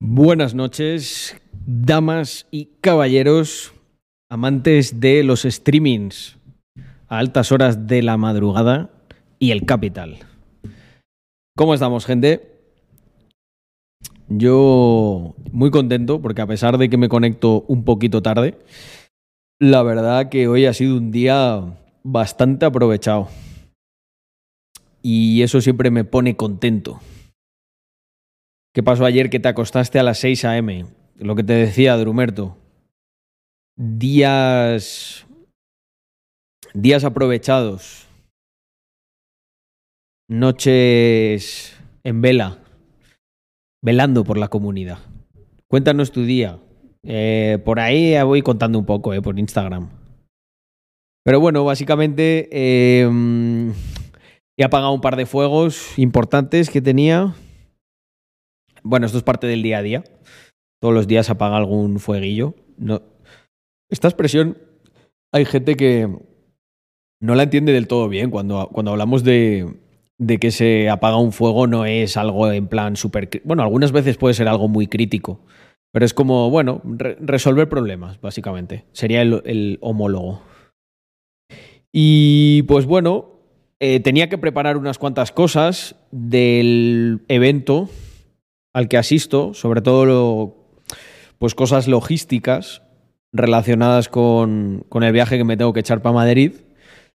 Buenas noches, damas y caballeros, amantes de los streamings a altas horas de la madrugada y el capital. ¿Cómo estamos, gente? Yo muy contento porque a pesar de que me conecto un poquito tarde, la verdad que hoy ha sido un día bastante aprovechado. Y eso siempre me pone contento. ¿Qué pasó ayer que te acostaste a las 6 a.m.? Lo que te decía, Drumerto. Días. Días aprovechados. Noches en vela. Velando por la comunidad. Cuéntanos tu día. Eh, por ahí voy contando un poco, eh, por Instagram. Pero bueno, básicamente eh, he apagado un par de fuegos importantes que tenía. Bueno, esto es parte del día a día. Todos los días apaga algún fueguillo. No. Esta expresión hay gente que no la entiende del todo bien. Cuando, cuando hablamos de, de que se apaga un fuego no es algo en plan súper... Bueno, algunas veces puede ser algo muy crítico. Pero es como, bueno, re resolver problemas, básicamente. Sería el, el homólogo. Y pues bueno, eh, tenía que preparar unas cuantas cosas del evento al que asisto, sobre todo pues cosas logísticas relacionadas con, el viaje que me tengo que echar para Madrid.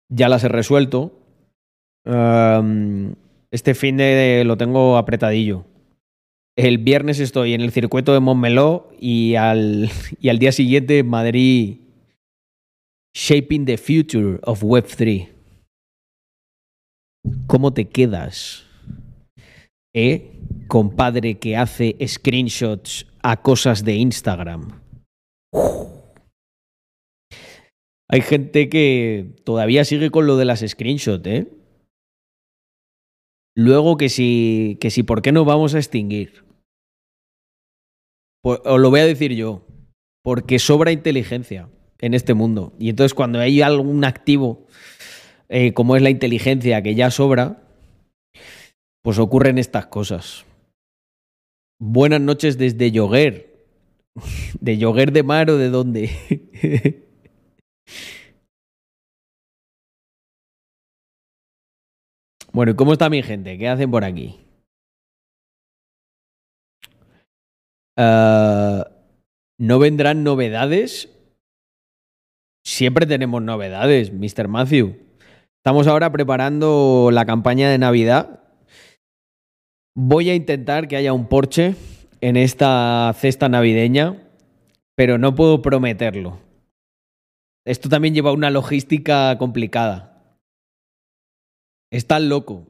Ya las he resuelto. Um, este fin de lo tengo apretadillo. El viernes estoy en el circuito de Montmeló y al, y al día siguiente en Madrid Shaping the Future of Web3. ¿Cómo te quedas? ¿Eh? Compadre que hace screenshots a cosas de Instagram. Hay gente que todavía sigue con lo de las screenshots, ¿eh? Luego que si, que si, ¿por qué no vamos a extinguir? Pues, os lo voy a decir yo, porque sobra inteligencia en este mundo. Y entonces cuando hay algún activo, eh, como es la inteligencia, que ya sobra, pues ocurren estas cosas. Buenas noches desde Yoguer. ¿De Yoguer de mar o de dónde? bueno, ¿y cómo está mi gente? ¿Qué hacen por aquí? Uh, ¿No vendrán novedades? Siempre tenemos novedades, Mr. Matthew. Estamos ahora preparando la campaña de Navidad Voy a intentar que haya un Porsche en esta cesta navideña, pero no puedo prometerlo. Esto también lleva una logística complicada. Está loco.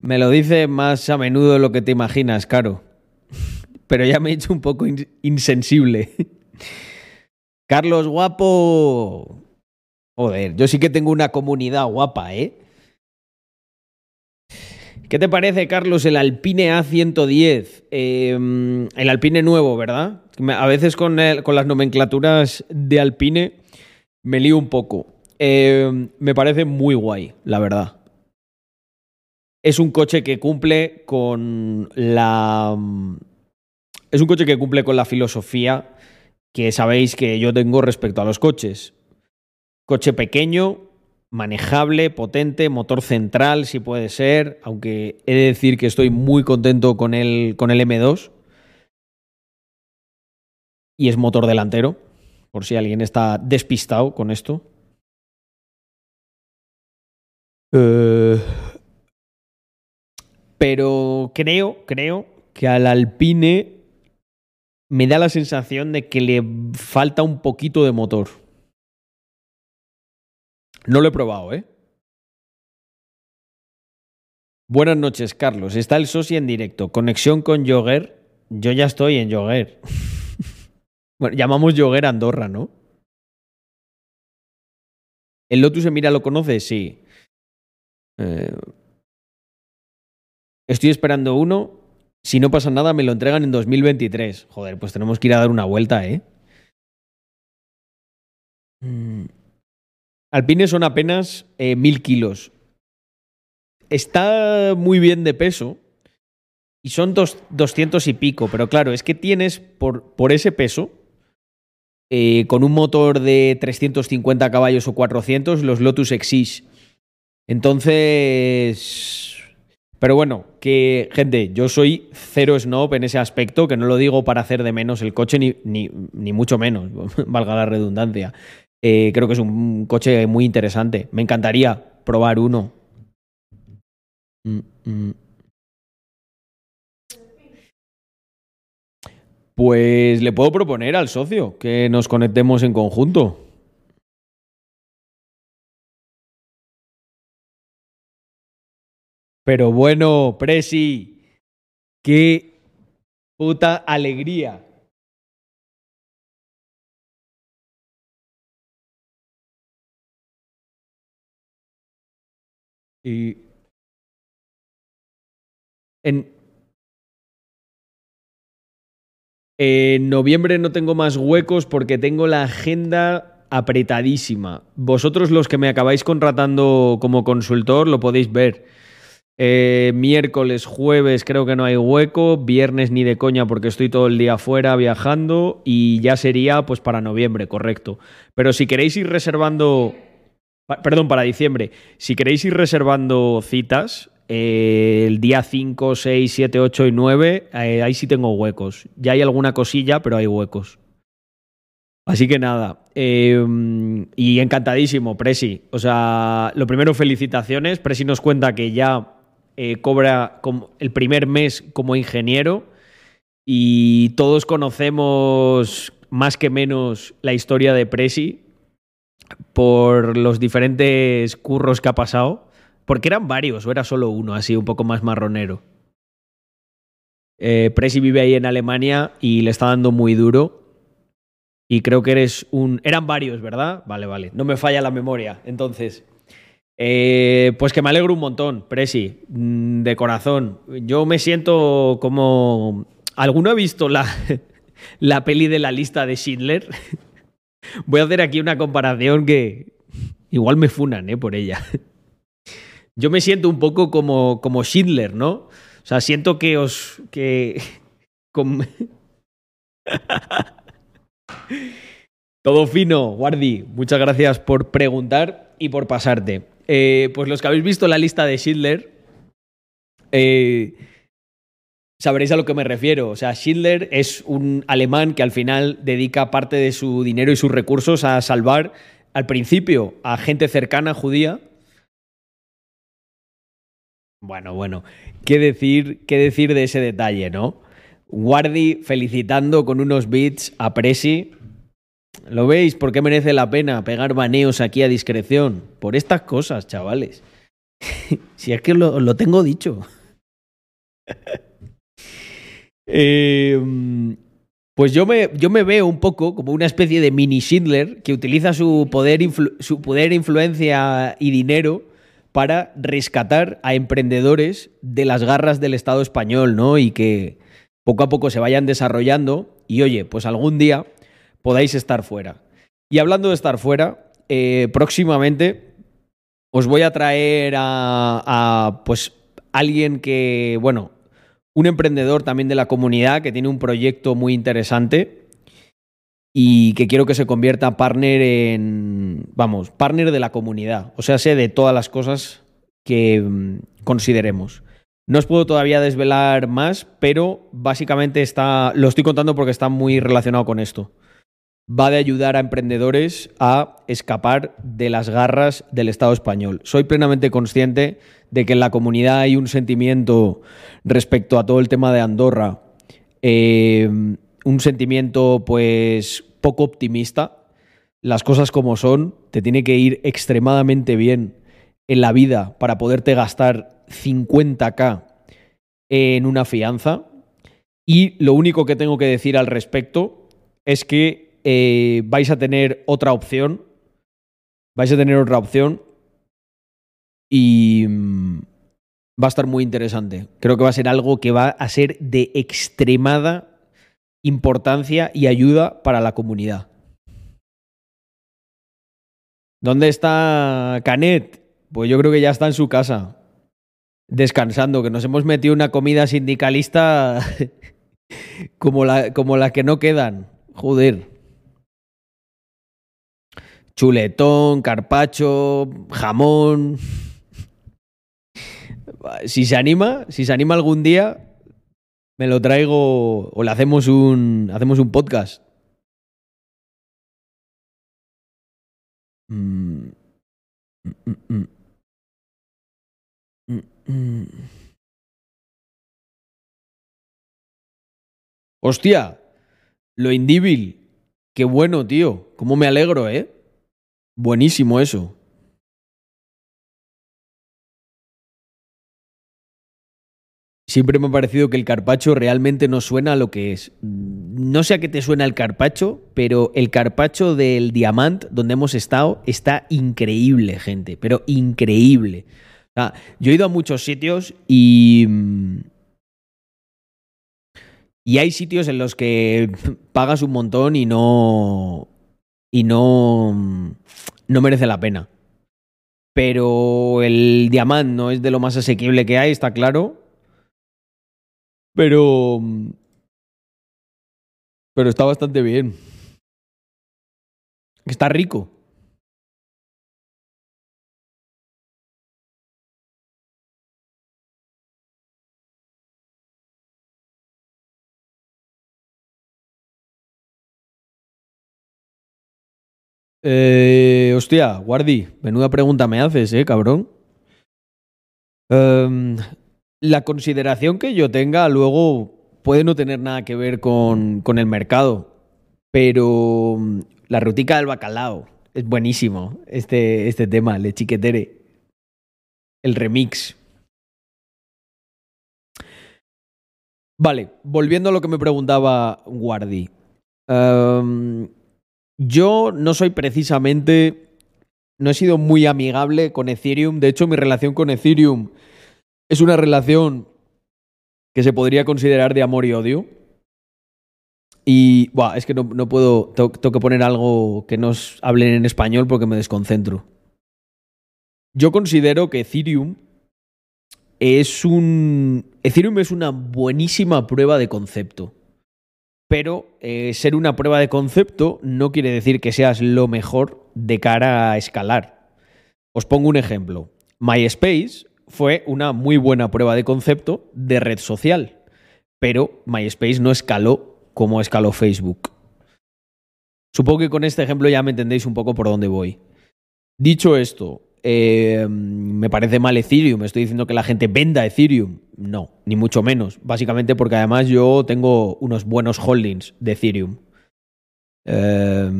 Me lo dice más a menudo lo que te imaginas, Caro. Pero ya me he hecho un poco insensible. Carlos guapo. Joder, yo sí que tengo una comunidad guapa, ¿eh? ¿Qué te parece, Carlos, el Alpine A110? Eh, el Alpine nuevo, ¿verdad? A veces con, las nomenclaturas de Alpine me lío un poco. Eh, me parece muy guay, la verdad. Es un coche que cumple con la. Es un coche que cumple con la filosofía que sabéis que yo tengo respecto a los coches. Coche pequeño, manejable, potente, motor central, si puede ser, aunque he de decir que estoy muy contento con el, con el M2. Y es motor delantero, por si alguien está despistado con esto. Uh, pero creo, creo que al Alpine me da la sensación de que le falta un poquito de motor. No lo he probado, ¿eh? Buenas noches, Carlos. Está el Sosi en directo. Conexión con Yoguer. Yo ya estoy en Yoguer. bueno, llamamos Yoguer Andorra, ¿no? ¿El Lotus Emira lo conoce? Sí. Eh... Estoy esperando uno. Si no pasa nada, me lo entregan en 2023. Joder, pues tenemos que ir a dar una vuelta, ¿eh? Mm. Alpine son apenas eh, mil kilos. Está muy bien de peso, y son dos, 200 y pico, pero claro, es que tienes por, por ese peso, eh, con un motor de 350 caballos o 400, los Lotus Exige. Entonces... Pero bueno, que gente, yo soy cero snob en ese aspecto, que no lo digo para hacer de menos el coche, ni, ni, ni mucho menos, valga la redundancia. Eh, creo que es un coche muy interesante. Me encantaría probar uno. Mm, mm. Pues le puedo proponer al socio que nos conectemos en conjunto. Pero bueno, Presi, qué puta alegría. Y en, en noviembre no tengo más huecos porque tengo la agenda apretadísima. Vosotros los que me acabáis contratando como consultor lo podéis ver. Eh, miércoles, jueves creo que no hay hueco, viernes ni de coña porque estoy todo el día fuera viajando y ya sería pues para noviembre, correcto. Pero si queréis ir reservando Perdón, para diciembre. Si queréis ir reservando citas, eh, el día 5, 6, 7, 8 y 9, eh, ahí sí tengo huecos. Ya hay alguna cosilla, pero hay huecos. Así que nada. Em, y encantadísimo, Presi. O sea, lo primero, felicitaciones. Presi nos cuenta que ya eh, cobra el primer mes como ingeniero. Y todos conocemos más que menos la historia de Presi por los diferentes curros que ha pasado. Porque eran varios, o era solo uno, así un poco más marronero. Eh, Presi vive ahí en Alemania y le está dando muy duro. Y creo que eres un. Eran varios, ¿verdad? Vale, vale. No me falla la memoria. Entonces. Eh, pues que me alegro un montón, Presi. Mm, de corazón. Yo me siento como. ¿Alguno ha visto la, la peli de la lista de Schindler? Voy a hacer aquí una comparación que igual me funan ¿eh? por ella. Yo me siento un poco como, como Schindler, ¿no? O sea, siento que os. que. Todo fino, Guardi. Muchas gracias por preguntar y por pasarte. Eh, pues los que habéis visto la lista de Schindler. Eh, sabréis a lo que me refiero. O sea, Schindler es un alemán que al final dedica parte de su dinero y sus recursos a salvar al principio a gente cercana judía. Bueno, bueno, ¿qué decir, qué decir de ese detalle, no? Guardi felicitando con unos beats a Presi. ¿Lo veis? ¿Por qué merece la pena pegar baneos aquí a discreción? Por estas cosas, chavales. si es que lo, lo tengo dicho. Eh, pues yo me, yo me veo un poco como una especie de mini Schindler que utiliza su poder, su poder, influencia y dinero para rescatar a emprendedores de las garras del Estado español, ¿no? Y que poco a poco se vayan desarrollando y, oye, pues algún día podáis estar fuera. Y hablando de estar fuera, eh, próximamente os voy a traer a, a, pues, alguien que, bueno, un emprendedor también de la comunidad que tiene un proyecto muy interesante y que quiero que se convierta partner en, vamos, partner de la comunidad, o sea, sé de todas las cosas que mm, consideremos. No os puedo todavía desvelar más, pero básicamente está, lo estoy contando porque está muy relacionado con esto va de ayudar a emprendedores a escapar de las garras del Estado español. Soy plenamente consciente de que en la comunidad hay un sentimiento respecto a todo el tema de Andorra, eh, un sentimiento pues poco optimista. Las cosas como son, te tiene que ir extremadamente bien en la vida para poderte gastar 50k en una fianza. Y lo único que tengo que decir al respecto es que eh, vais a tener otra opción. Vais a tener otra opción. Y mm, va a estar muy interesante. Creo que va a ser algo que va a ser de extremada importancia y ayuda para la comunidad. ¿Dónde está Canet? Pues yo creo que ya está en su casa. descansando, que nos hemos metido una comida sindicalista como la, como la que no quedan. Joder. Chuletón, carpacho, jamón. Si se anima, si se anima algún día, me lo traigo o le hacemos un, hacemos un podcast. Hostia, lo indíbil. Qué bueno, tío. Cómo me alegro, ¿eh? Buenísimo eso. Siempre me ha parecido que el carpacho realmente no suena a lo que es. No sé a qué te suena el carpacho, pero el carpacho del Diamant, donde hemos estado, está increíble, gente. Pero increíble. yo he ido a muchos sitios y. Y hay sitios en los que pagas un montón y no. Y no. No merece la pena. Pero el Diamant no es de lo más asequible que hay, está claro. Pero. Pero está bastante bien. Está rico. Eh, hostia, Guardi, menuda pregunta me haces, eh, cabrón. Um, la consideración que yo tenga luego puede no tener nada que ver con, el mercado, pero mm, la rutica del bacalao es buenísimo, este, este tema, le chiquetere. El remix. Vale, volviendo a lo que me preguntaba Guardi. Em, yo no soy precisamente. No he sido muy amigable con Ethereum. De hecho, mi relación con Ethereum es una relación que se podría considerar de amor y odio. Y, buah, es que no, puedo, tengo, que poner algo que nos hablen en español porque me desconcentro. Yo considero que Ethereum es un... Ethereum es una buenísima prueba de concepto. Pero eh, ser una prueba de concepto no quiere decir que seas lo mejor de cara a escalar. Os pongo un ejemplo. MySpace fue una muy buena prueba de concepto de red social, pero MySpace no escaló como escaló Facebook. Supongo que con este ejemplo ya me entendéis un poco por dónde voy. Dicho esto, eh, me parece mal Ethereum, estoy diciendo que la gente venda Ethereum. No, ni mucho menos. Básicamente porque además yo tengo unos buenos holdings de Ethereum. Eh,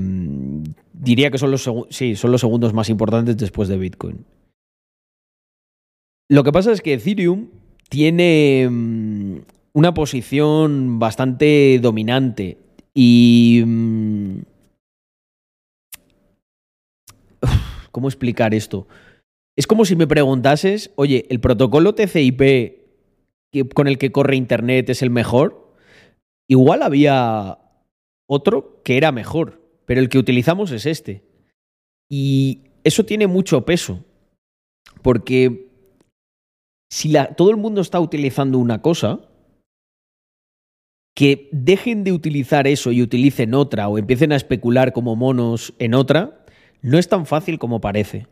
diría que son los, sí, son los segundos más importantes después de Bitcoin. Lo que pasa es que Ethereum tiene mm, una posición bastante dominante y... ¿Cómo explicar esto? Es como si me preguntases, oye, ¿el protocolo TCP con el que corre Internet es el mejor? Igual había otro que era mejor, pero el que utilizamos es este. Y eso tiene mucho peso, porque si todo el mundo está utilizando una cosa, que dejen de utilizar eso y utilicen otra o empiecen a especular como monos en otra, no es tan fácil como parece.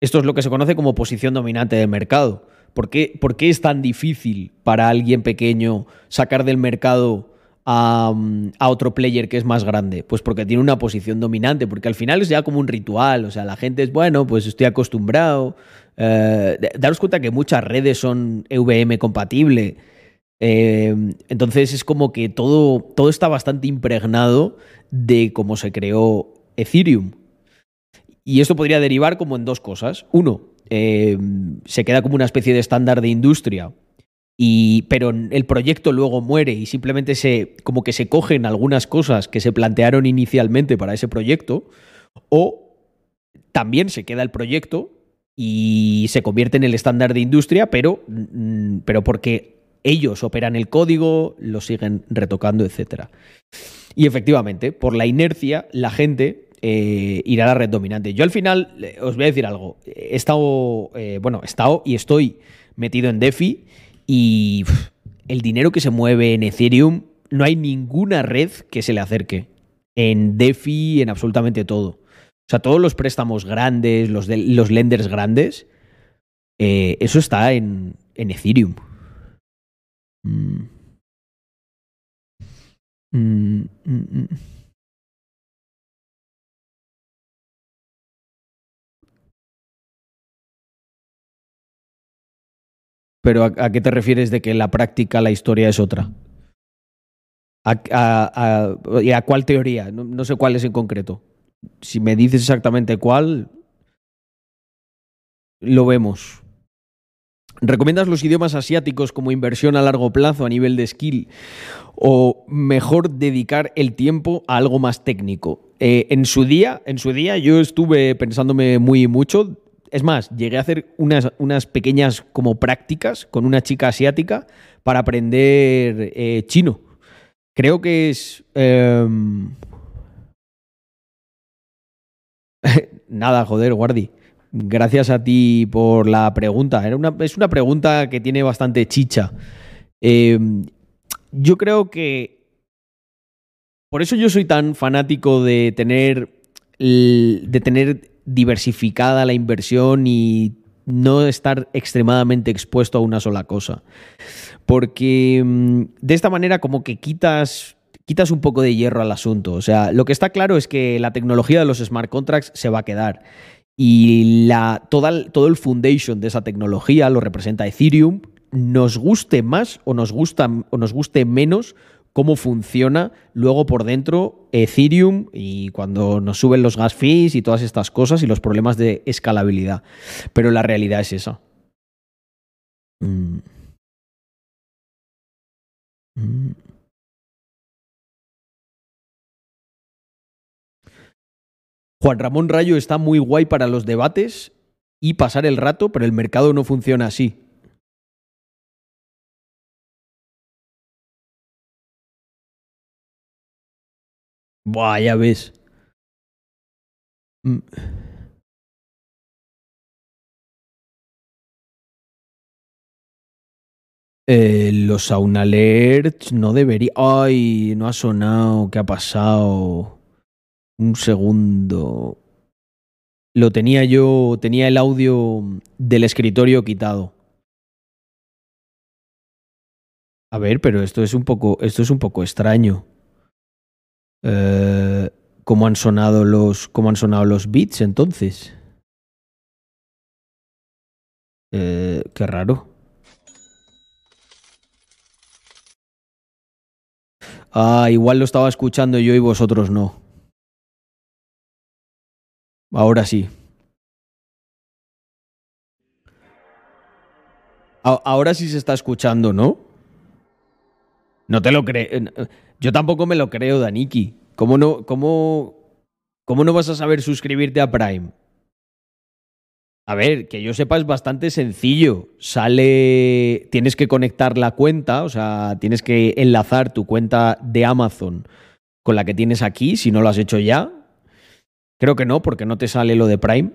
Esto es lo que se conoce como posición dominante del mercado. ¿Por qué, ¿Por qué, es tan difícil para alguien pequeño sacar del mercado a, otro player que es más grande? Pues porque tiene una posición dominante, porque al final es ya como un ritual, o sea, la gente es, bueno, pues estoy acostumbrado, eh, daros cuenta que muchas redes son EVM compatible. Eh, entonces es como que todo, todo está bastante impregnado de cómo se creó Ethereum. Y esto podría derivar como en dos cosas. Uno, eh, se queda como una especie de estándar de industria, y, pero el proyecto luego muere y simplemente se, como que se cogen algunas cosas que se plantearon inicialmente para ese proyecto, o también se queda el proyecto, y se convierte en el estándar de industria, pero, mm, pero porque ellos operan el código, lo siguen retocando, etc. Y efectivamente, por la inercia, la gente eh, ir a la red dominante. Yo al final, eh, os voy a decir algo, he estado, eh, bueno, he estado y estoy metido en DeFi y el dinero que se mueve en Ethereum, no hay ninguna red que se le acerque. En DeFi, en absolutamente todo. O sea, todos los préstamos grandes, los, de, los lenders grandes, eh, eso está en, en Ethereum. Mm. Mm, mm, Pero ¿a, qué te refieres de que la práctica la historia es otra? ¿A, a- a- y a cuál teoría? No, no sé cuál es en concreto. Si me dices exactamente cuál, lo vemos. ¿Recomiendas los idiomas asiáticos como inversión a largo plazo a nivel de skill? ¿O mejor dedicar el tiempo a algo más técnico? Eh, en, su día, en su día yo estuve pensándome muy mucho. Es más, llegué a hacer unas, unas pequeñas como prácticas con una chica asiática para aprender eh, chino. Creo que es... em, Nada, joder, Guardi. Gracias a ti por la pregunta. Una- es una pregunta que tiene bastante chicha. Eh, yo creo que por eso yo soy tan fanático de tener, de tener diversificada la inversión y no estar extremadamente expuesto a una sola cosa. Porque mm, de esta manera como que quitas, quitas un poco de hierro al asunto. O sea, lo que está claro es que la tecnología de los smart contracts se va a quedar. Y la, toda, todo el foundation de esa tecnología lo representa Ethereum. Nos guste más o nos, o nos guste menos cómo funciona luego por dentro Ethereum y cuando nos suben los gas fees y todas estas cosas y los problemas de escalabilidad. Pero la realidad es esa. Mm. Mm. Juan Ramón Rayo está muy guay para los debates y pasar el rato, pero el mercado no funciona así. Buah, ya ves. Mm. Eh, los Sound Alerts no debería. Ay, no ha sonado. ¿Qué ha pasado? Un segundo. Lo tenía yo. Tenía el audio del escritorio quitado. A ver, pero esto es un poco. Esto es un poco extraño. Eh, ¿Cómo han sonado los. ¿Cómo han sonado los beats entonces? Eh, qué raro. Ah, igual lo estaba escuchando yo y vosotros no. Ahora sí. Ahora sí se está escuchando, ¿no? No te lo creo. Yo tampoco me lo creo, Daniki. ¿Cómo no, cómo, cómo no vas a saber suscribirte a Prime? A ver, que yo sepa es bastante sencillo. Sale, tienes que conectar la cuenta, o sea, tienes que enlazar tu cuenta de Amazon con la que tienes aquí, si no lo has hecho ya. Creo que no, porque no te sale lo de Prime.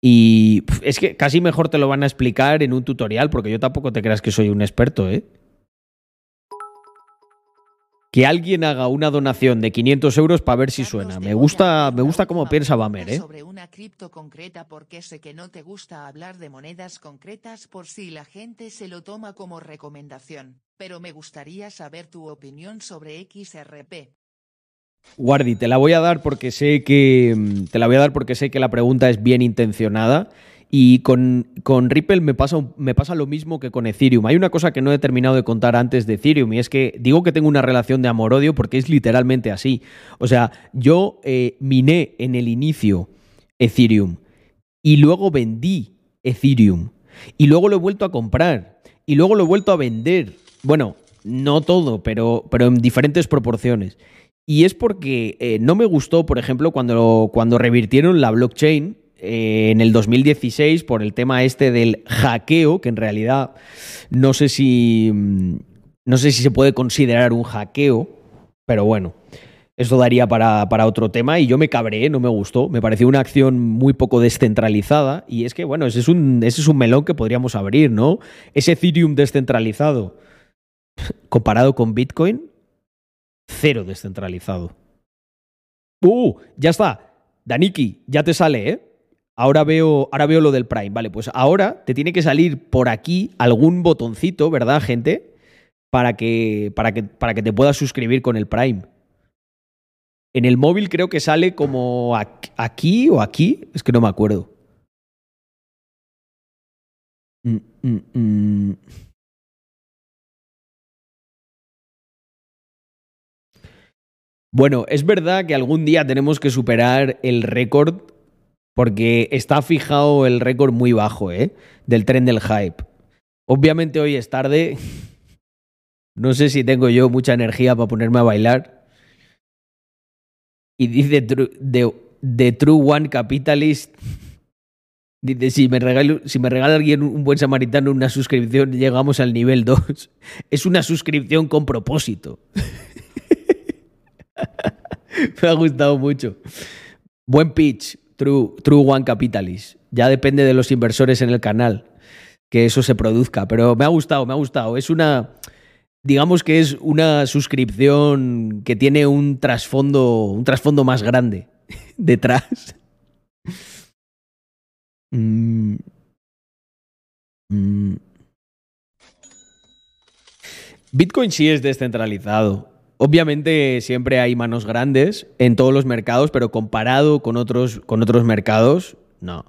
Y es que casi mejor te lo van a explicar en un tutorial, porque yo tampoco te creas que soy un experto, ¿eh? Que alguien haga una donación de 500 euros para ver si suena. Me gusta, me gusta cómo piensa Bamer, ¿eh? Sobre una cripto concreta porque sé que no te gusta hablar de monedas concretas por si la gente se lo toma como recomendación, pero me gustaría saber tu opinión sobre XRP. Guardi, te la voy a dar porque sé que. mm, Te la voy a dar porque sé que la pregunta es bien intencionada. Y con, con Ripple me pasa, me pasa lo mismo que con Ethereum. Hay una cosa que no he terminado de contar antes de Ethereum y es que digo que tengo una relación de amor-odio porque es literalmente así. O sea, yo eh, miné en el inicio Ethereum y luego vendí Ethereum y luego lo he vuelto a comprar y luego lo he vuelto a vender. Bueno, no todo, pero, pero en diferentes proporciones. Y es porque eh, no me gustó, por ejemplo, cuando, cuando revirtieron la blockchain eh, en el 2016 por el tema este del hackeo, que en realidad no sé si. mm, No sé si se puede considerar un hackeo, pero bueno. Esto daría para, para, otro tema y yo me cabré, no me gustó. Me pareció una acción muy poco descentralizada y es que, bueno, ese es un, ese es un melón que podríamos abrir, ¿no? Ese Ethereum descentralizado comparado con Bitcoin, cero descentralizado. ¡Uh! Ya está. Daniki, ya te sale, ¿eh? Ahora veo, ahora veo lo del Prime. Vale, pues ahora te tiene que salir por aquí algún botoncito, ¿verdad, gente? Para que, para que, para que te puedas suscribir con el Prime. En el móvil creo que sale como aquí o aquí, es que no me acuerdo. Mm, mm, mm. Bueno, es verdad que algún día tenemos que superar el récord porque está fijado el récord muy bajo, ¿eh? Del tren del hype. Obviamente hoy es tarde. No sé si tengo yo mucha energía para ponerme a bailar. Y dice The True One Capitalist. Dice, si me, regala, si me regala alguien un buen samaritano una suscripción, llegamos al nivel 2. Es una suscripción con propósito. me ha gustado mucho. Buen pitch, True, True One Capitalist. Ya depende de los inversores en el canal que eso se produzca. Pero me ha gustado, me ha gustado. Es una digamos que es una suscripción que tiene un trasfondo, un trasfondo más grande detrás. Mm. Mm. Bitcoin sí es descentralizado. Obviamente siempre hay manos grandes en todos los mercados, pero comparado con otros, con otros mercados, no.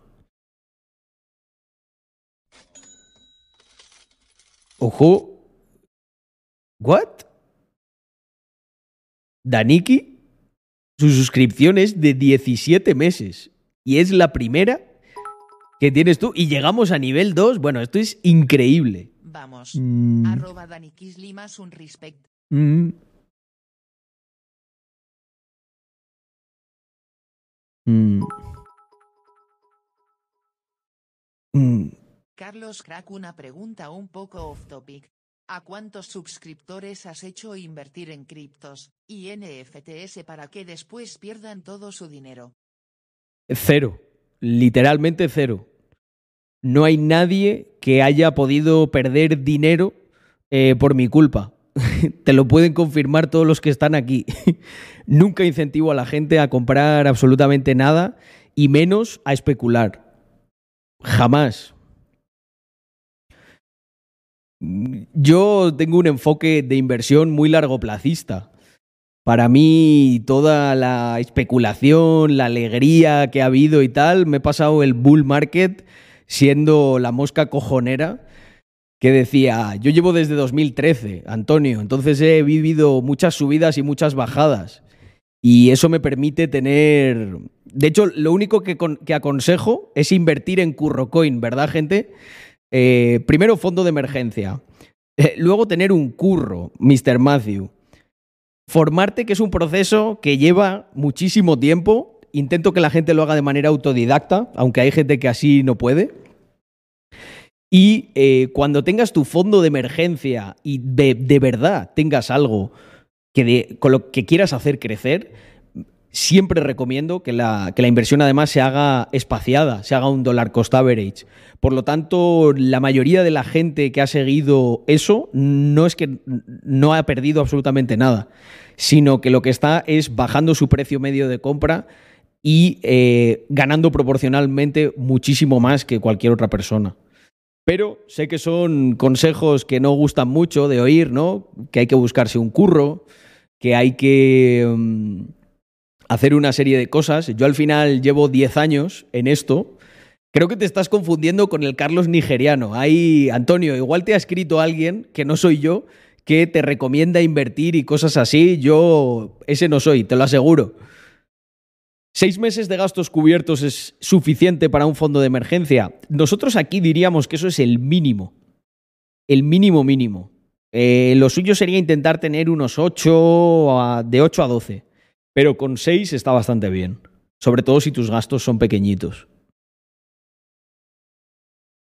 Ojo, ¿What? Daniki, su suscripción es de 17 meses y es la primera que tienes tú y llegamos a nivel 2. Bueno, esto es increíble. Vamos. Mm. Arroba más un respect. Mm. Mm. Carlos Crack, una pregunta un poco off topic. ¿A cuántos suscriptores has hecho invertir en criptos y NFTs para que después pierdan todo su dinero? Cero, literalmente cero. No hay nadie que haya podido perder dinero eh, por mi culpa. Te lo pueden confirmar todos los que están aquí. Nunca incentivo a la gente a comprar absolutamente nada y menos a especular. Jamás. Yo tengo un enfoque de inversión muy largoplacista. Para mí, toda la especulación, la alegría que ha habido y tal, me he pasado el bull market siendo la mosca cojonera que decía, yo llevo desde 2013, Antonio, entonces he vivido muchas subidas y muchas bajadas. Y eso me permite tener... De hecho, lo único que, aconsejo es invertir en CurroCoin, ¿verdad, gente? Eh, primero, fondo de emergencia. Eh, luego, tener un curro, Mr. Matthew. Formarte, que es un proceso que lleva muchísimo tiempo. Intento que la gente lo haga de manera autodidacta, aunque hay gente que así no puede. Y eh, cuando tengas tu fondo de emergencia y de, verdad tengas algo que con lo que quieras hacer crecer, siempre recomiendo que la, que la, inversión además se haga espaciada, se haga un dólar cost average. Por lo tanto, la mayoría de la gente que ha seguido eso no es que no ha perdido absolutamente nada, sino que lo que está es bajando su precio medio de compra y eh, ganando proporcionalmente muchísimo más que cualquier otra persona. Pero sé que son consejos que no gustan mucho de oír, ¿no? Que hay que buscarse un curro, que hay que... Mm, hacer una serie de cosas. Yo al final llevo 10 años en esto. Creo que te estás confundiendo con el Carlos nigeriano. Ahí, Antonio, igual te ha escrito alguien, que no soy yo, que te recomienda invertir y cosas así. Yo ese no soy, te lo aseguro. ¿Seis meses de gastos cubiertos es suficiente para un fondo de emergencia? Nosotros aquí diríamos que eso es el mínimo. El mínimo mínimo. Eh, lo suyo sería intentar tener unos 8, de 8 a 12. Pero con 6 está bastante bien. Sobre todo si tus gastos son pequeñitos.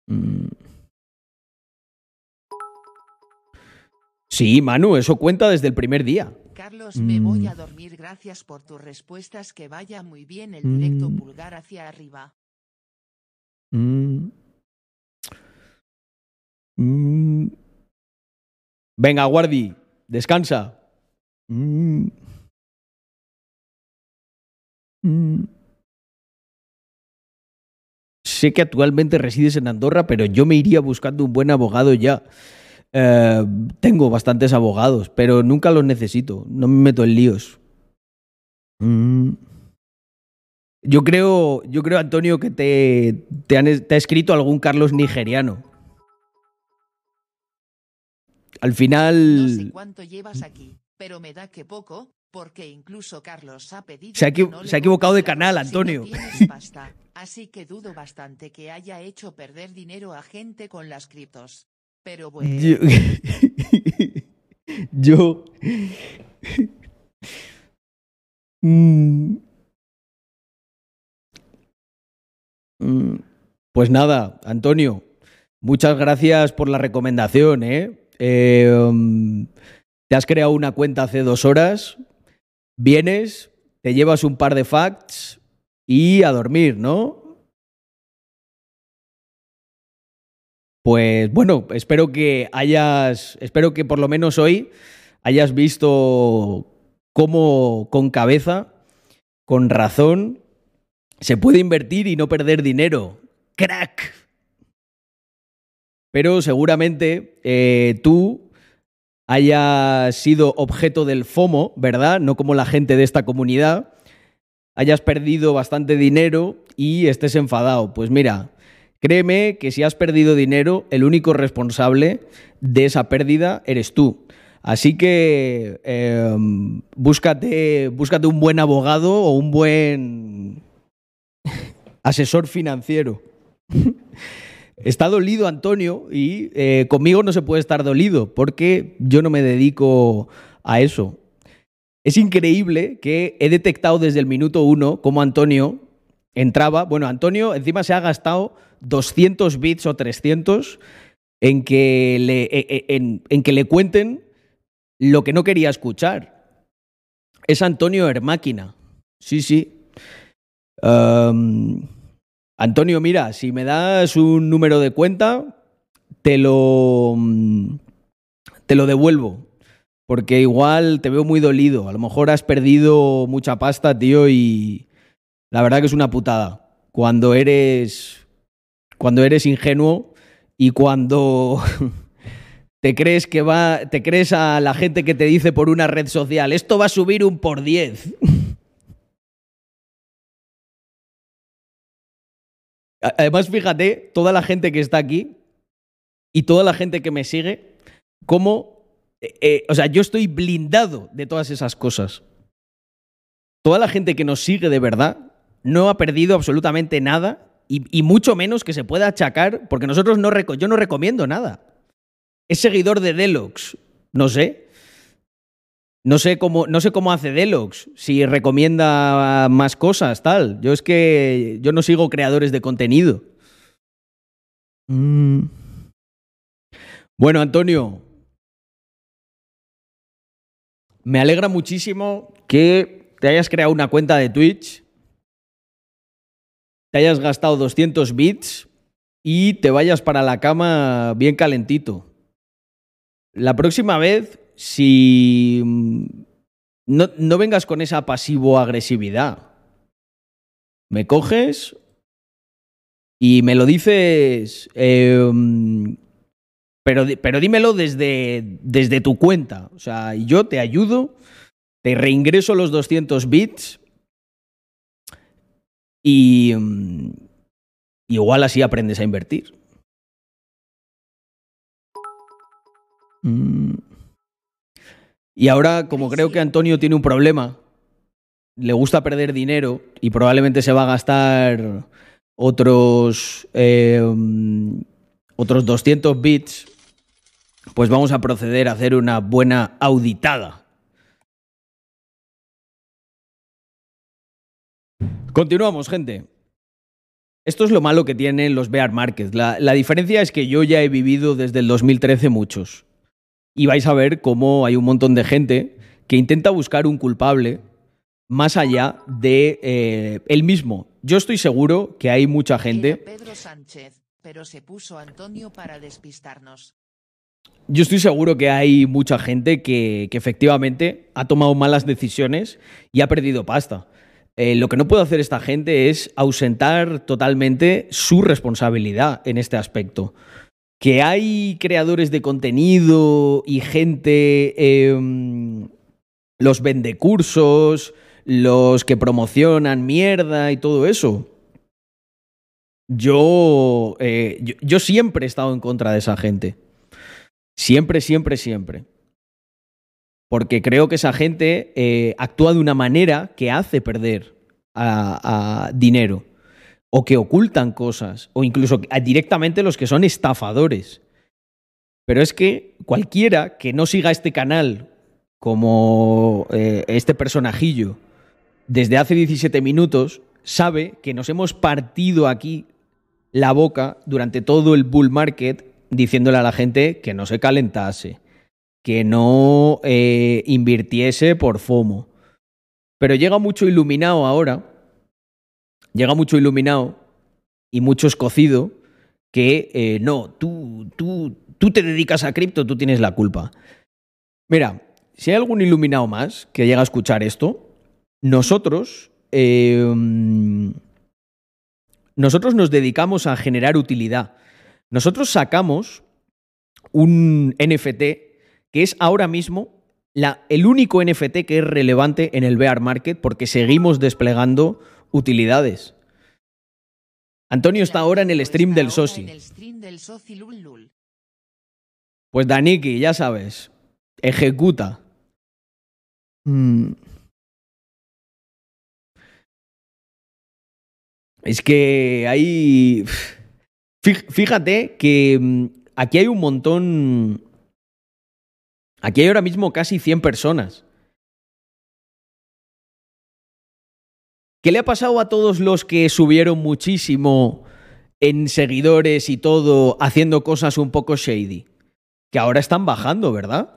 Mm. Sí, Manu, eso cuenta desde el primer día. Carlos, me voy Mm. a dormir. Gracias por tus respuestas. Que vaya muy bien el directo Mm. pulgar hacia arriba. Mm. Venga, Guardi, descansa. Sé que actualmente resides en Andorra, pero yo me iría buscando un buen abogado ya. Eh, tengo bastantes abogados, pero nunca los necesito. No me meto en líos. Mm. Yo creo, yo creo, Antonio, que te, te, han- te ha escrito algún Carlos nigeriano. Al No sé final. cuánto llevas aquí, pero me da que poco, porque incluso Carlos ha pedido. Se ha que no se ha equivocado de canal, si no Antonio. pasta, así que dudo bastante que haya hecho perder dinero a gente con las criptos. Pero bueno. Yo. yo- Mm. Mm. Pues nada, Antonio, muchas gracias por la recomendación, ¿eh? Eh, um, te has creado una cuenta hace dos horas, vienes, te llevas un par de facts y a dormir, ¿no? Pues bueno, espero que hayas, espero que por lo menos hoy hayas visto cómo con cabeza, con razón, se puede invertir y no perder dinero. ¡Crack! Pero seguramente eh, tú hayas sido objeto del FOMO, ¿verdad? No como la gente de esta comunidad. Hayas perdido bastante dinero y estés enfadado. Pues mira, créeme que si has perdido dinero, el único responsable de esa pérdida eres tú. Así que eh, búscate, búscate un buen abogado o un buen asesor financiero. Está dolido Antonio y eh, conmigo no se puede estar dolido porque yo no me dedico a eso. Es increíble que he detectado desde el minuto uno cómo Antonio entraba. Bueno, Antonio encima se ha gastado 200 bits o 300 en que le, e- e- en, en que le cuenten lo que no quería escuchar. Es Antonio Hermáquina. Sí, sí. Antonio, mira, si me das un número de cuenta, te lo, te lo devuelvo. Porque igual te veo muy dolido. A lo mejor has perdido mucha pasta, tío, y la verdad que es una putada. Cuando eres. Cuando eres ingenuo y cuando te crees que va. Te crees a la gente que te dice por una red social, esto va a subir un por 10. A- Además, fíjate, toda la gente que está aquí y toda la gente que me sigue, cómo. eh, eh, o sea, yo estoy blindado de todas esas cosas. Toda la gente que nos sigue de verdad no ha perdido absolutamente nada y, y mucho menos que se pueda achacar, porque nosotros no reco- yo no recomiendo nada. Es seguidor de Deluxe, no sé. No sé cómo, no sé cómo hace Deluxe, si recomienda más cosas, tal. Yo es que yo no sigo creadores de contenido. Mm. Bueno, Antonio, me alegra muchísimo que te hayas creado una cuenta de Twitch, te hayas gastado 200 bits y te vayas para la cama bien calentito. La próxima vez, si mm, no, no vengas con esa pasivo-agresividad, me coges y me lo dices, mm, pero, pero dímelo desde, desde tu cuenta. O sea, yo te ayudo, te reingreso los 200 bits y mm, igual así aprendes a invertir. Mm. Y ahora, como creo que Antonio tiene un problema, le gusta perder dinero y probablemente se va a gastar otros, eh, mm, otros 200 bits, pues vamos a proceder a hacer una buena auditada. Continuamos, gente. Esto es lo malo que tienen los bear markets. La, la diferencia es que yo ya he vivido desde el 2013 muchos. Y vais a ver cómo hay un montón de gente que intenta buscar un culpable más allá de eh, él mismo. Yo estoy seguro que hay mucha gente. Pedro Sánchez, pero se puso Antonio para despistarnos. Yo estoy seguro que hay mucha gente que, que efectivamente ha tomado malas decisiones y ha perdido pasta. Eh, lo que no puede hacer esta gente es ausentar totalmente su responsabilidad en este aspecto. Que hay creadores de contenido y gente, eh, los vendecursos, los que promocionan mierda y todo eso. Eh, yo, yo siempre he estado en contra de esa gente. Siempre, siempre, siempre. Porque creo que esa gente eh, actúa de una manera que hace perder a, dinero. O que ocultan cosas. O incluso directamente los que son estafadores. Pero es que cualquiera que no siga este canal como eh, este personajillo desde hace 17 minutos sabe que nos hemos partido aquí la boca durante todo el bull market diciéndole a la gente que no se calentase, que no eh, invirtiese por FOMO. Pero llega mucho iluminado ahora, llega mucho iluminado y mucho escocido que eh, no, tú, tú, tú te dedicas a cripto, tú tienes la culpa. Mira, si hay algún iluminado más que llega a escuchar esto, nosotros, eh, nosotros nos dedicamos a generar utilidad. Nosotros sacamos un NFT que es ahora mismo la- el único NFT que es relevante en el bear market porque seguimos desplegando utilidades. Antonio está ahora en el stream del Sosi. El stream del Lul. Pues Daniki, ya sabes, ejecuta. Mm. Es que hay... Fí- Fíjate que mm, aquí hay un montón... Aquí hay ahora mismo casi 100 personas. ¿Qué le ha pasado a todos los que subieron muchísimo en seguidores y todo haciendo cosas un poco shady? Que ahora están bajando, ¿verdad?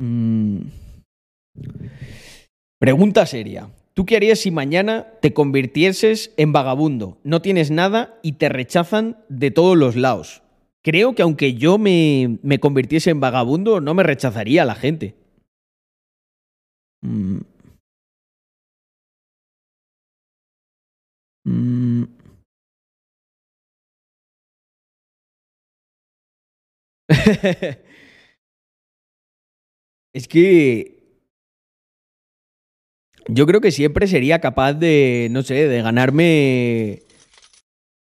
Mm. Pregunta seria. ¿Tú qué harías si mañana te convirtieses en vagabundo? No tienes nada y te rechazan de todos los lados. Creo que aunque yo me, me convirtiese en vagabundo, no me rechazaría la gente. Mm. Mm. es que yo creo que siempre sería capaz de, no sé, de ganarme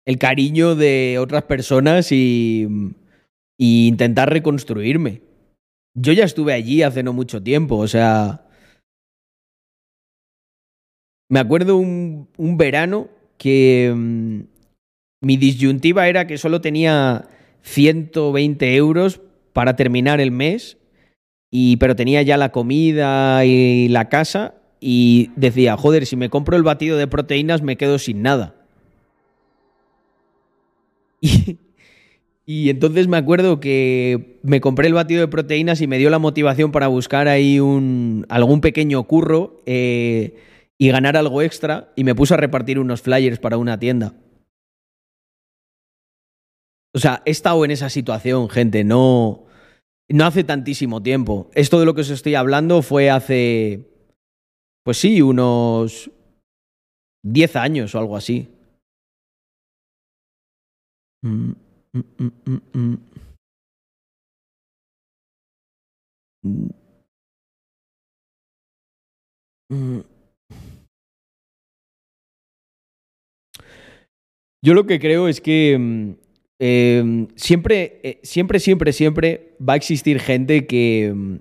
el cariño de otras personas y, intentar reconstruirme. Yo ya estuve allí hace no mucho tiempo, o sea... Me acuerdo un, un verano que mm, mi disyuntiva era que solo tenía 120 euros para terminar el mes, y, pero tenía ya la comida y la casa y decía, joder, si me compro el batido de proteínas me quedo sin nada. Y, entonces me acuerdo que me compré el batido de proteínas y me dio la motivación para buscar ahí un, algún pequeño curro eh, y ganar algo extra y me puse a repartir unos flyers para una tienda. O sea, he estado en esa situación, gente, no, no hace tantísimo tiempo. Esto de lo que os estoy hablando fue hace, pues sí, unos 10 años o algo así. Mm, mm, mm. Yo lo que creo es que eh, siempre, eh, siempre, siempre, siempre va a existir gente que,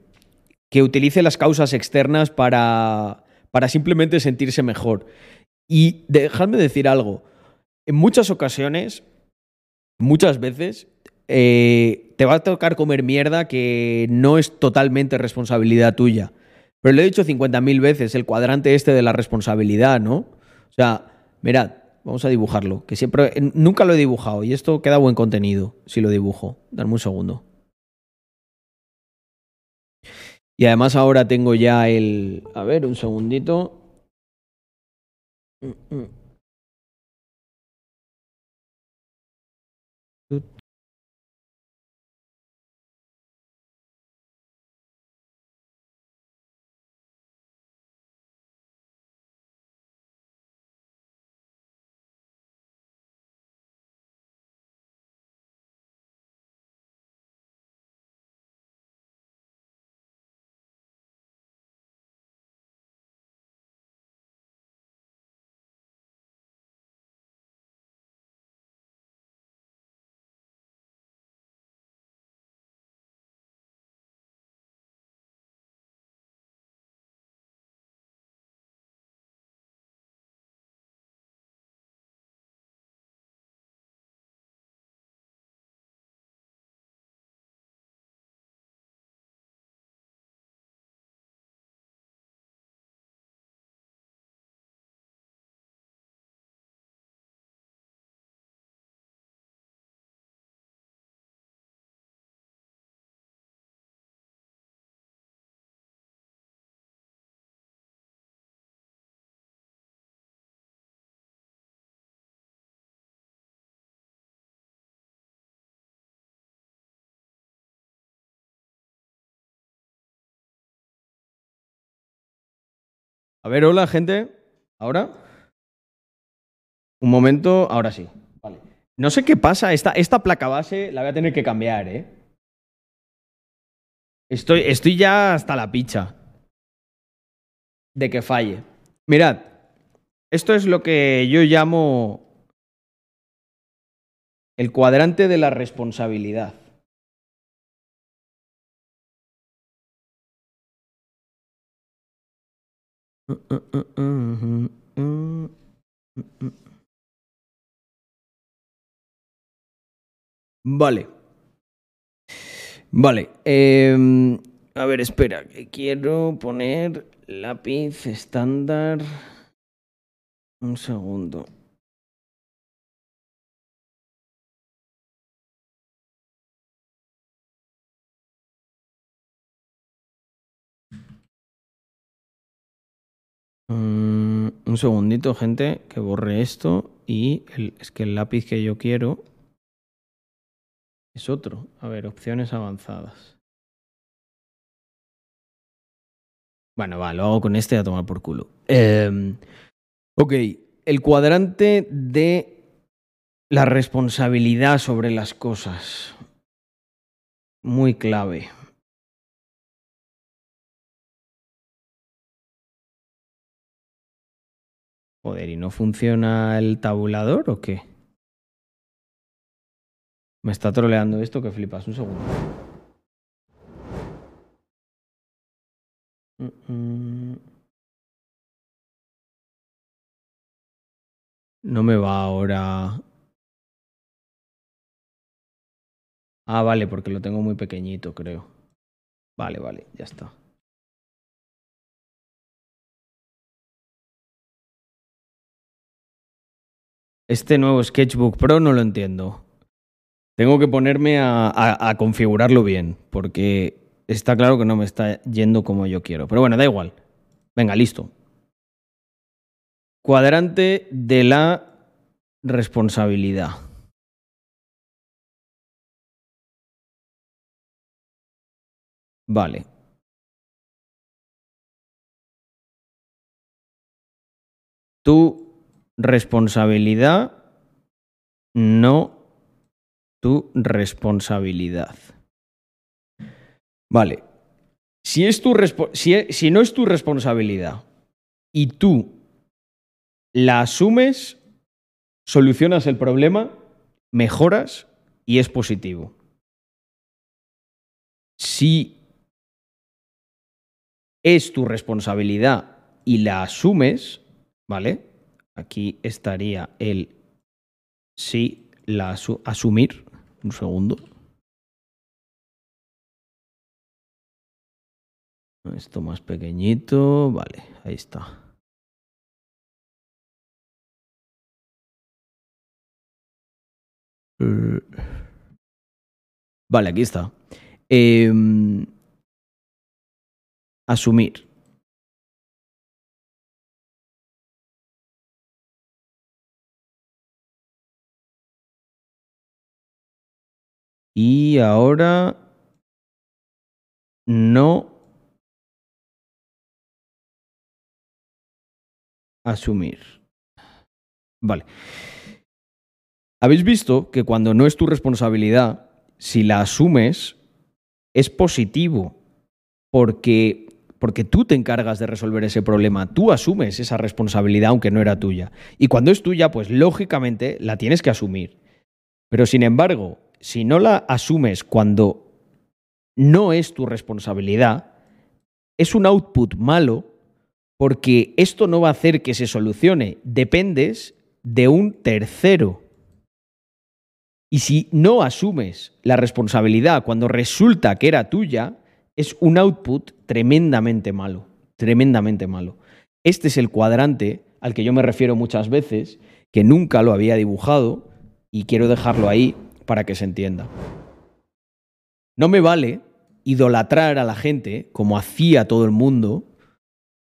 que utilice las causas externas para, para simplemente sentirse mejor. Y dejadme decir algo. En muchas ocasiones, muchas veces, eh, te va a tocar comer mierda que no es totalmente responsabilidad tuya. Pero lo he dicho 50.000 veces, el cuadrante este de la responsabilidad, ¿no? O sea, mirad, vamos a dibujarlo, que siempre, nunca lo he dibujado y esto queda buen contenido si lo dibujo. Dame un segundo. Y además ahora tengo ya el... A ver, un segundito. Mm, mm. A ver, hola, gente. ¿Ahora? Un momento, ahora sí. Vale. No sé qué pasa, esta, placa base la voy a tener que cambiar, ¿eh? Estoy, estoy ya hasta la picha de que falle. Mirad, esto es lo que yo llamo el cuadrante de la responsabilidad. Vale. Vale. em, a ver, espera, que quiero poner lápiz estándar. Un segundo. Mm, un segundito, gente, que borre esto. Y el- es que el lápiz que yo quiero es otro. A ver, opciones avanzadas. Bueno, va, lo hago con este a tomar por culo. Em, ok, el cuadrante de la responsabilidad sobre las cosas. Muy clave. Joder, ¿y no funciona el tabulador o qué? Me está troleando esto que flipas. Un segundo. Mm, mm. No me va ahora. Ah, vale, porque lo tengo muy pequeñito, creo. Vale, vale, ya está. Este nuevo Sketchbook Pro no lo entiendo. Tengo que ponerme a, configurarlo bien, porque está claro que no me está yendo como yo quiero. Pero bueno, da igual. Venga, listo. Cuadrante de la responsabilidad. Vale. Tu responsabilidad, no tu responsabilidad. Vale. Si, es tu si, e- si no es tu responsabilidad y tú la asumes, solucionas el problema, mejoras y es positivo. Si es tu responsabilidad y la asumes, ¿vale? Aquí estaría el sí, la asu- asumir. Un segundo. Esto más pequeñito. Vale, ahí está. Eh, Vale, aquí está. Em, asumir. Y ahora no asumir. Vale. Habéis visto que cuando no es tu responsabilidad, si la asumes, es positivo, porque, porque tú te encargas de resolver ese problema, tú asumes esa responsabilidad aunque no era tuya. Y cuando es tuya, pues lógicamente la tienes que asumir. Pero sin embargo, si no la asumes cuando no es tu responsabilidad, es un output malo porque esto no va a hacer que se solucione. Dependes de un tercero. Y si no asumes la responsabilidad cuando resulta que era tuya, es un output tremendamente malo, tremendamente malo. Este es el cuadrante al que yo me refiero muchas veces, que nunca lo había dibujado y quiero dejarlo ahí para que se entienda. No me vale idolatrar a la gente como hacía todo el mundo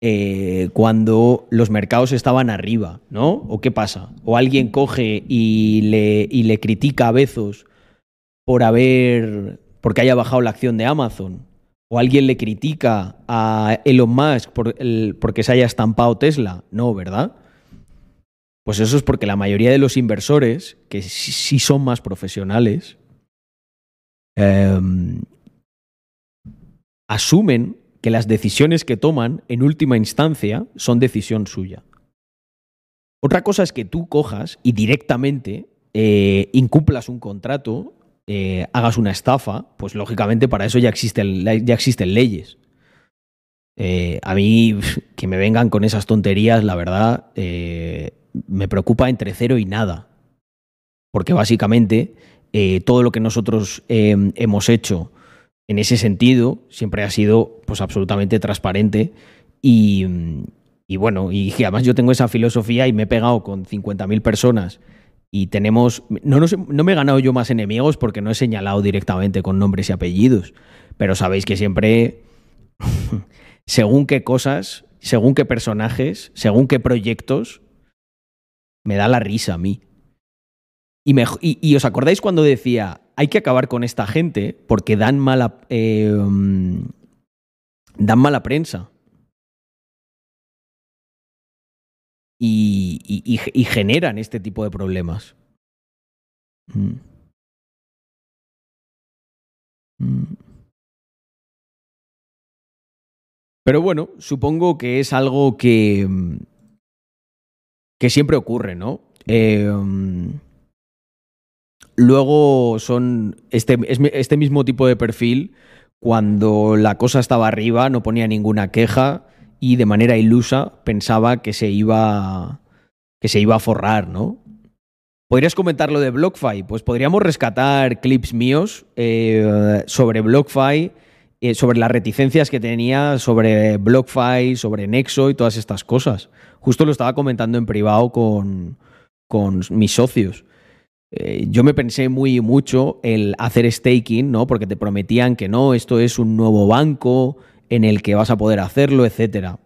eh, cuando los mercados estaban arriba, ¿no? ¿O qué pasa? O alguien coge y le, y le critica a Bezos por haber. porque haya bajado la acción de Amazon. O alguien le critica a Elon Musk por el, porque se haya estampado Tesla. No, ¿verdad? Pues eso es porque la mayoría de los inversores, que sí son más profesionales, eh, asumen que las decisiones que toman en última instancia son decisión suya. Otra cosa es que tú cojas y directamente eh, incumplas un contrato, eh, hagas una estafa, pues lógicamente para eso ya existen, ya existen leyes. Eh, a mí que me vengan con esas tonterías, la verdad, me preocupa entre cero y nada. Porque básicamente todo lo que nosotros hemos hecho en ese sentido siempre ha sido pues absolutamente transparente y, bueno, y además yo tengo esa filosofía y me he pegado con 50.000 personas y tenemos, no, no me he ganado yo más enemigos porque no he señalado directamente con nombres y apellidos, pero sabéis que siempre, según qué cosas, según qué personajes, según qué proyectos, me da la risa a mí. Y, y, os acordáis cuando decía, hay que acabar con esta gente porque dan mala, eh, dan mala prensa. Y, generan este tipo de problemas. Mm. Mm. Pero bueno, supongo que es algo que, que siempre ocurre, ¿no? Eh, Luego son este, este mismo tipo de perfil, cuando la cosa estaba arriba, no ponía ninguna queja y de manera ilusa pensaba que se iba, que se iba a forrar, ¿no? ¿Podrías comentar lo de BlockFi? Pues podríamos rescatar clips míos eh, sobre BlockFi, eh, sobre las reticencias que tenía sobre BlockFi, sobre Nexo y todas estas cosas. Justo lo estaba comentando en privado con, con mis socios. Eh, yo me pensé muy mucho el hacer staking, ¿no? Porque te prometían que no, esto es un nuevo banco en el que vas a poder hacerlo, etcétera.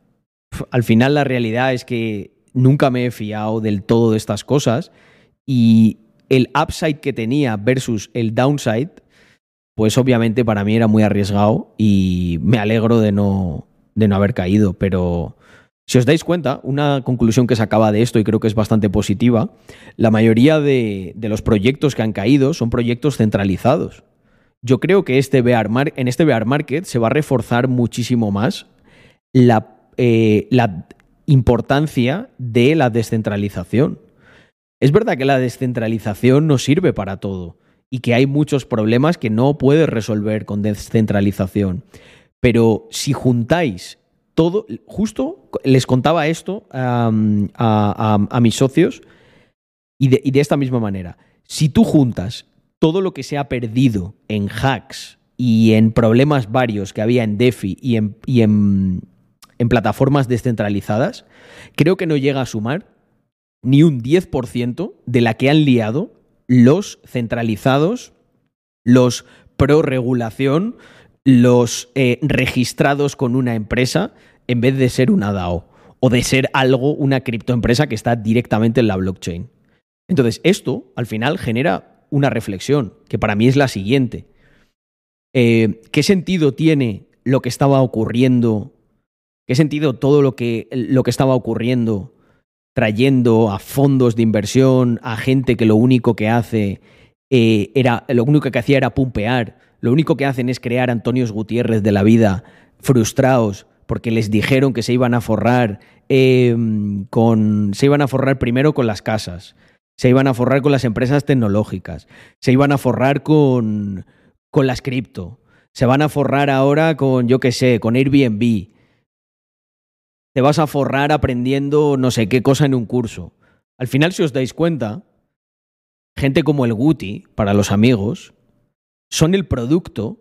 Al final la realidad es que nunca me he fiado del todo de estas cosas y el upside que tenía versus el downside, pues obviamente para mí era muy arriesgado y me alegro de no, de no haber caído, pero si os dais cuenta, una conclusión que se acaba de esto y creo que es bastante positiva, la mayoría de, los proyectos que han caído son proyectos centralizados. Yo creo que este en este bear market se va a reforzar muchísimo más la, eh, la importancia de la descentralización. Es verdad que la descentralización no sirve para todo y que hay muchos problemas que no puedes resolver con descentralización. Pero si juntáis todo, justo les contaba esto a, mis socios y de, esta misma manera. Si tú juntas todo lo que se ha perdido en hacks y en problemas varios que había en DeFi y en, y en plataformas descentralizadas, creo que no llega a sumar ni un 10% de la que han liado los centralizados, los pro regulación, los eh, registrados con una empresa en vez de ser una DAO o de ser algo, una criptoempresa que está directamente en la blockchain. Entonces, esto al final genera una reflexión, que para mí es la siguiente. Eh, ¿Qué sentido tiene lo que estaba ocurriendo? ¿Qué sentido todo lo que, lo que estaba ocurriendo trayendo a fondos de inversión, a gente que lo único que hace eh, era, lo único que hacía era pumpear, lo único que hacen es crear Antonios Gutiérrez de la vida frustrados porque les dijeron que se iban a forrar em, con. se iban a forrar primero con las casas, se iban a forrar con las empresas tecnológicas, se iban a forrar con, con las cripto, se van a forrar ahora con, yo qué sé, con Airbnb. Te vas a forrar aprendiendo no sé qué cosa en un curso. Al final, si os dais cuenta, gente como el Guti, para los amigos, son el producto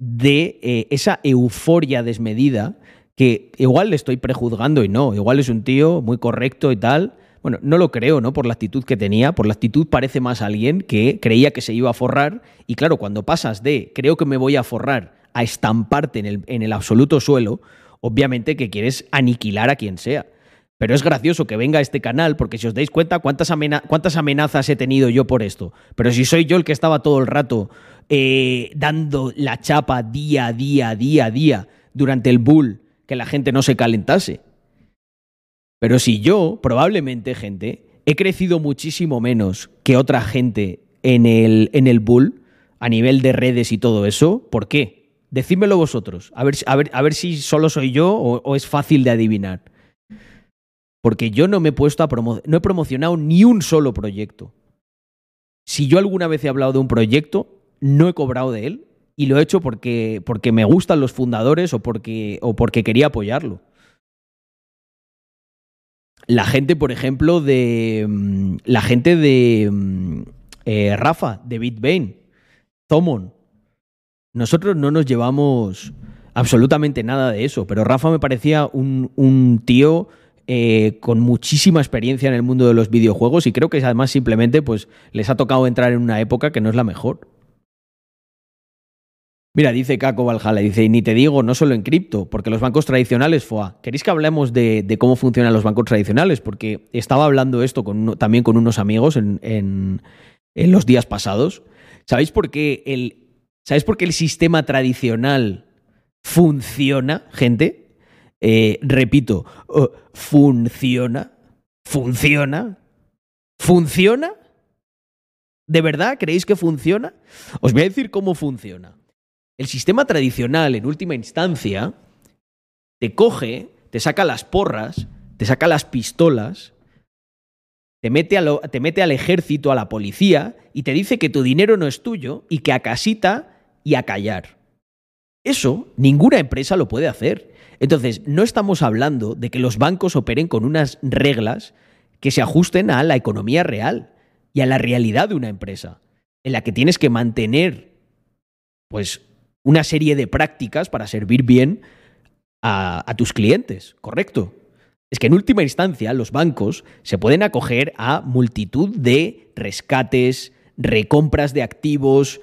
de eh, esa euforia desmedida que igual le estoy prejuzgando y no, igual es un tío muy correcto y tal. Bueno, no lo creo, ¿no? Por la actitud que tenía, por la actitud parece más alguien que creía que se iba a forrar y claro, cuando pasas de creo que me voy a forrar a estamparte en el, en el absoluto suelo, obviamente que quieres aniquilar a quien sea. Pero es gracioso que venga a este canal, porque si os dais cuenta, ¿cuántas, ¿cuántas, amenazas he tenido yo por esto? Pero si soy yo el que estaba todo el rato eh, dando la chapa día a día, día a día, durante el bull, que la gente no se calentase. Pero si yo, probablemente, gente, he crecido muchísimo menos que otra gente en el, en el bull, a nivel de redes y todo eso, ¿por qué? Decídmelo vosotros, a ver, a ver, a ver si solo soy yo o, es fácil de adivinar. Porque yo no me he puesto a no he promocionado ni un solo proyecto. Si yo alguna vez he hablado de un proyecto, no he cobrado de él y lo he hecho porque, porque me gustan los fundadores o porque, o porque quería apoyarlo. La gente, por ejemplo, de. Mm, la gente de. Mm, eh, Rafa, de BitBane, Thomon. Nosotros no nos llevamos absolutamente nada de eso, pero Rafa me parecía un, un tío eh, con muchísima experiencia en el mundo de los videojuegos y creo que además simplemente pues les ha tocado entrar en una época que no es la mejor. Mira, dice Caco Valhalla, dice, ni te digo, no solo en cripto, porque los bancos tradicionales, FOA. ¿Queréis que hablemos de, cómo funcionan los bancos tradicionales? Porque estaba hablando esto también con unos amigos en, los días pasados. ¿Sabéis por qué el, ¿sabéis por qué el sistema tradicional funciona, gente? Eh, repito, funciona, funciona, funciona. ¿De verdad creéis que funciona? Os voy a decir cómo funciona. El sistema tradicional, en última instancia, te coge, te saca las porras, te saca las pistolas, te mete, te mete, al ejército, a la policía, y te dice que tu dinero no es tuyo y que a casita y a callar. Eso ninguna empresa lo puede hacer. Entonces, no estamos hablando de que los bancos operen con unas reglas que se ajusten a la economía real y a la realidad de una empresa, en la que tienes que mantener, pues, una serie de prácticas para servir bien a, tus clientes, ¿correcto? Es que en última instancia los bancos se pueden acoger a multitud de rescates, recompras de activos,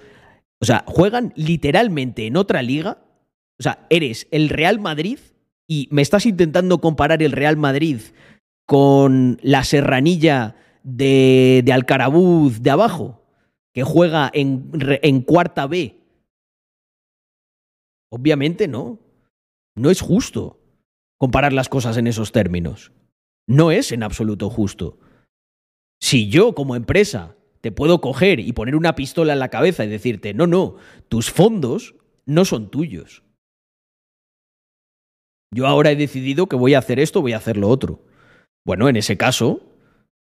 o sea, juegan literalmente en otra liga. O sea, eres el Real Madrid y me estás intentando comparar el Real Madrid con la serranilla de, de Alcarabuz de abajo, que juega en, en cuarta B Obviamente no. No es justo comparar las cosas en esos términos. No es en absoluto justo. Si yo como empresa te puedo coger y poner una pistola en la cabeza y decirte, no, no, tus fondos no son tuyos. Yo ahora he decidido que voy a hacer esto, voy a hacer lo otro. Bueno, en ese caso,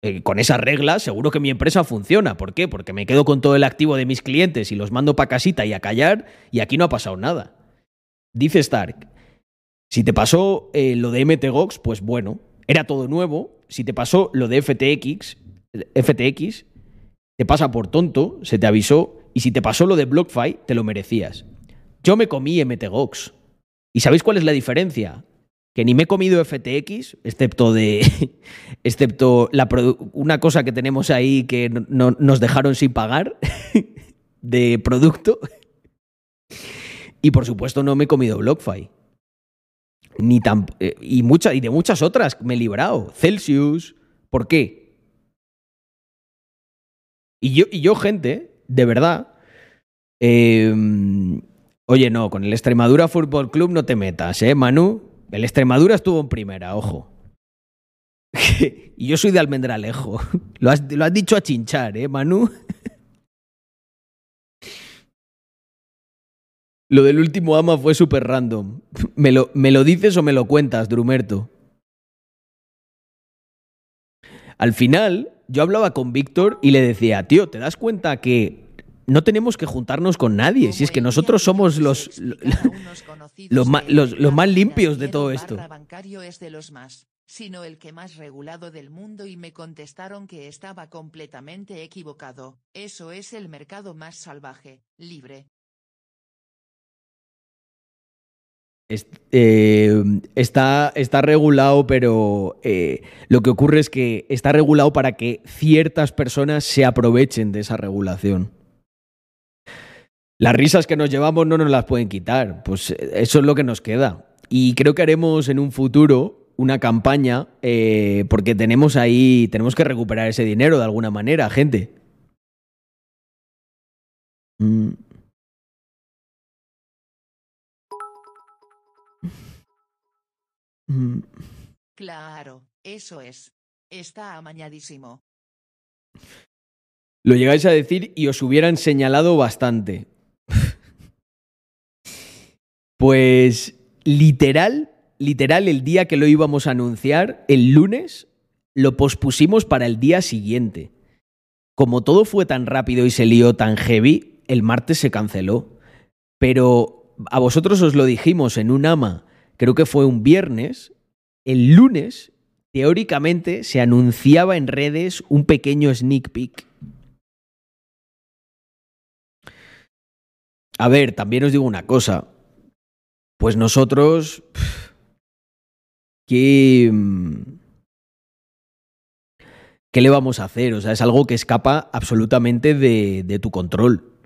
eh, con esas reglas, seguro que mi empresa funciona. ¿Por qué? Porque me quedo con todo el activo de mis clientes y los mando para casita y a callar y aquí no ha pasado nada. Dice Stark, si te pasó eh, lo de MTGOX, pues bueno, era todo nuevo. Si te pasó lo de FTX, FTX, te pasa por tonto, se te avisó. Y si te pasó lo de BlockFi, te lo merecías. Yo me comí MTGOX. ¿Y sabéis cuál es la diferencia? Que ni me he comido FTX, excepto de. excepto la una cosa que tenemos ahí que no, nos dejaron sin pagar de producto. Y por supuesto no me he comido BlockFi. Ni tan, eh, y, y de muchas otras me he librado. Celsius. ¿Por qué? Y yo, y yo gente, de verdad. eh, oye, no, con el Extremadura Fútbol Club no te metas, ¿eh, Manu? El Extremadura estuvo en primera, ojo. y yo soy de Almendralejo. Lo has, lo has dicho a chinchar, ¿eh, Manu? Lo del último ama fue súper random. ¿Me lo, ¿Me lo dices o me lo cuentas, Drumerto? Al final, yo hablaba con Víctor y le decía, tío, ¿te das cuenta que no tenemos que juntarnos con nadie? Si es que nosotros somos los, los, ma- los- los más limpios de todo esto. es de los más, sino el que más regulado del mundo y me contestaron que estaba completamente equivocado. Eso es el mercado más salvaje, libre. Eh, está, está regulado, pero eh, lo que ocurre es que está regulado para que ciertas personas se aprovechen de esa regulación. Las risas que nos llevamos no nos las pueden quitar, pues eh, eso es lo que nos queda. Y creo que haremos en un futuro una campaña porque tenemos ahí, tenemos que recuperar ese dinero de alguna manera, gente. Mm. Mm. Claro, eso es. Está amañadísimo. Lo llegáis a decir y os hubieran señalado bastante. pues literal, literal, el día que lo íbamos a anunciar, el lunes, lo pospusimos para el día siguiente. Como todo fue tan rápido y se lió tan heavy, el martes se canceló. Pero a vosotros os lo dijimos en un ama, creo que fue un viernes, el lunes, teóricamente, se anunciaba en redes un pequeño sneak peek. A ver, también os digo una cosa. Pues nosotros. ¿Qué. ¿Qué le vamos a hacer? O sea, es algo que escapa absolutamente de, de tu control.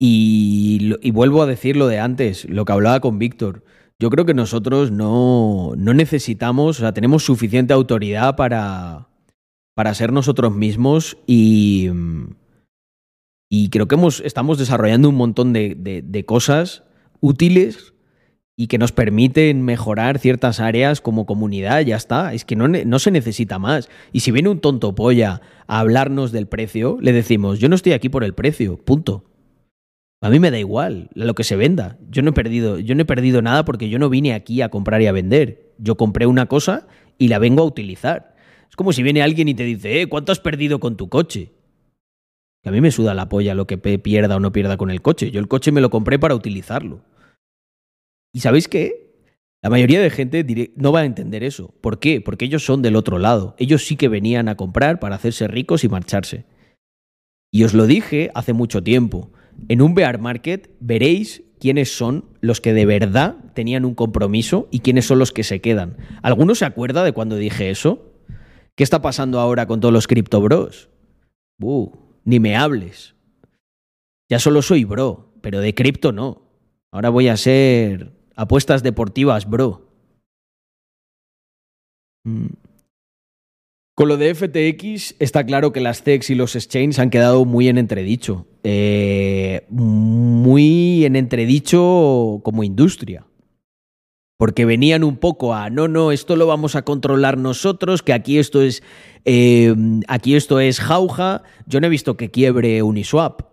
Y, vuelvo a decir lo de antes, lo que hablaba con Víctor. Yo creo que nosotros no, no necesitamos, o sea, tenemos suficiente autoridad para, para ser nosotros mismos y, y creo que hemos, estamos desarrollando un montón de, de- de cosas útiles y que nos permiten mejorar ciertas áreas como comunidad, ya está. Es que no, no se necesita más. Y si viene un tonto polla a hablarnos del precio, le decimos, yo no estoy aquí por el precio, punto. A mí me da igual lo que se venda. Yo no he perdido, yo no he perdido nada porque yo no vine aquí a comprar y a vender. Yo compré una cosa y la vengo a utilizar. Es como si viene alguien y te dice, eh, ¿cuánto has perdido con tu coche? Que a mí me suda la polla lo que pierda o no pierda con el coche. Yo el coche me lo compré para utilizarlo. ¿Y sabéis qué? La mayoría de gente no va a entender eso. ¿Por qué? Porque ellos son del otro lado. Ellos sí que venían a comprar para hacerse ricos y marcharse. Y os lo dije hace mucho tiempo. En un bear market veréis quiénes son los que de verdad tenían un compromiso y quiénes son los que se quedan. ¿Alguno se acuerda de cuando dije eso? ¿Qué está pasando ahora con todos los cripto bros? Uh, ni me hables. Ya solo soy bro, pero de cripto no. Ahora voy a ser apuestas deportivas, bro. Mm. Con lo de FTX está claro que las CEX y los exchanges han quedado muy en entredicho. Eh, muy en entredicho como industria. Porque venían un poco a, no, no, esto lo vamos a controlar nosotros, que aquí esto es, eh, aquí esto es jauja. Yo no he visto que quiebre Uniswap.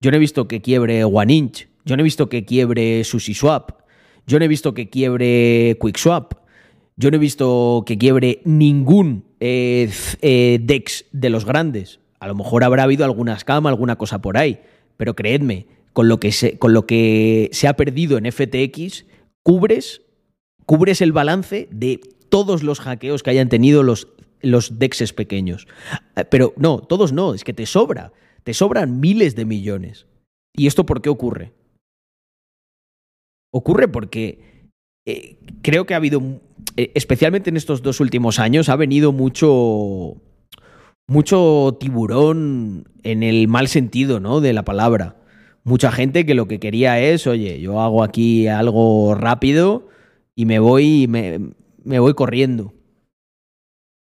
Yo no he visto que quiebre OneInch. Yo no he visto que quiebre SushiSwap. Yo no he visto que quiebre QuickSwap. Yo no he visto que quiebre ningún eh, eh, DEX de los grandes. A lo mejor habrá habido alguna scam, alguna cosa por ahí. Pero creedme, con lo que se, con lo que se ha perdido en FTX, cubres, cubres el balance de todos los hackeos que hayan tenido los, los DEXs pequeños. Eh, Pero no, todos no, es que te sobra. Te sobran miles de millones. ¿Y esto por qué ocurre? Ocurre porque eh, creo que ha habido, eh, especialmente en estos dos últimos años, ha venido mucho, mucho tiburón en el mal sentido, ¿no? De la palabra. Mucha gente que lo que quería es, oye, yo hago aquí algo rápido y me voy, me, me voy corriendo.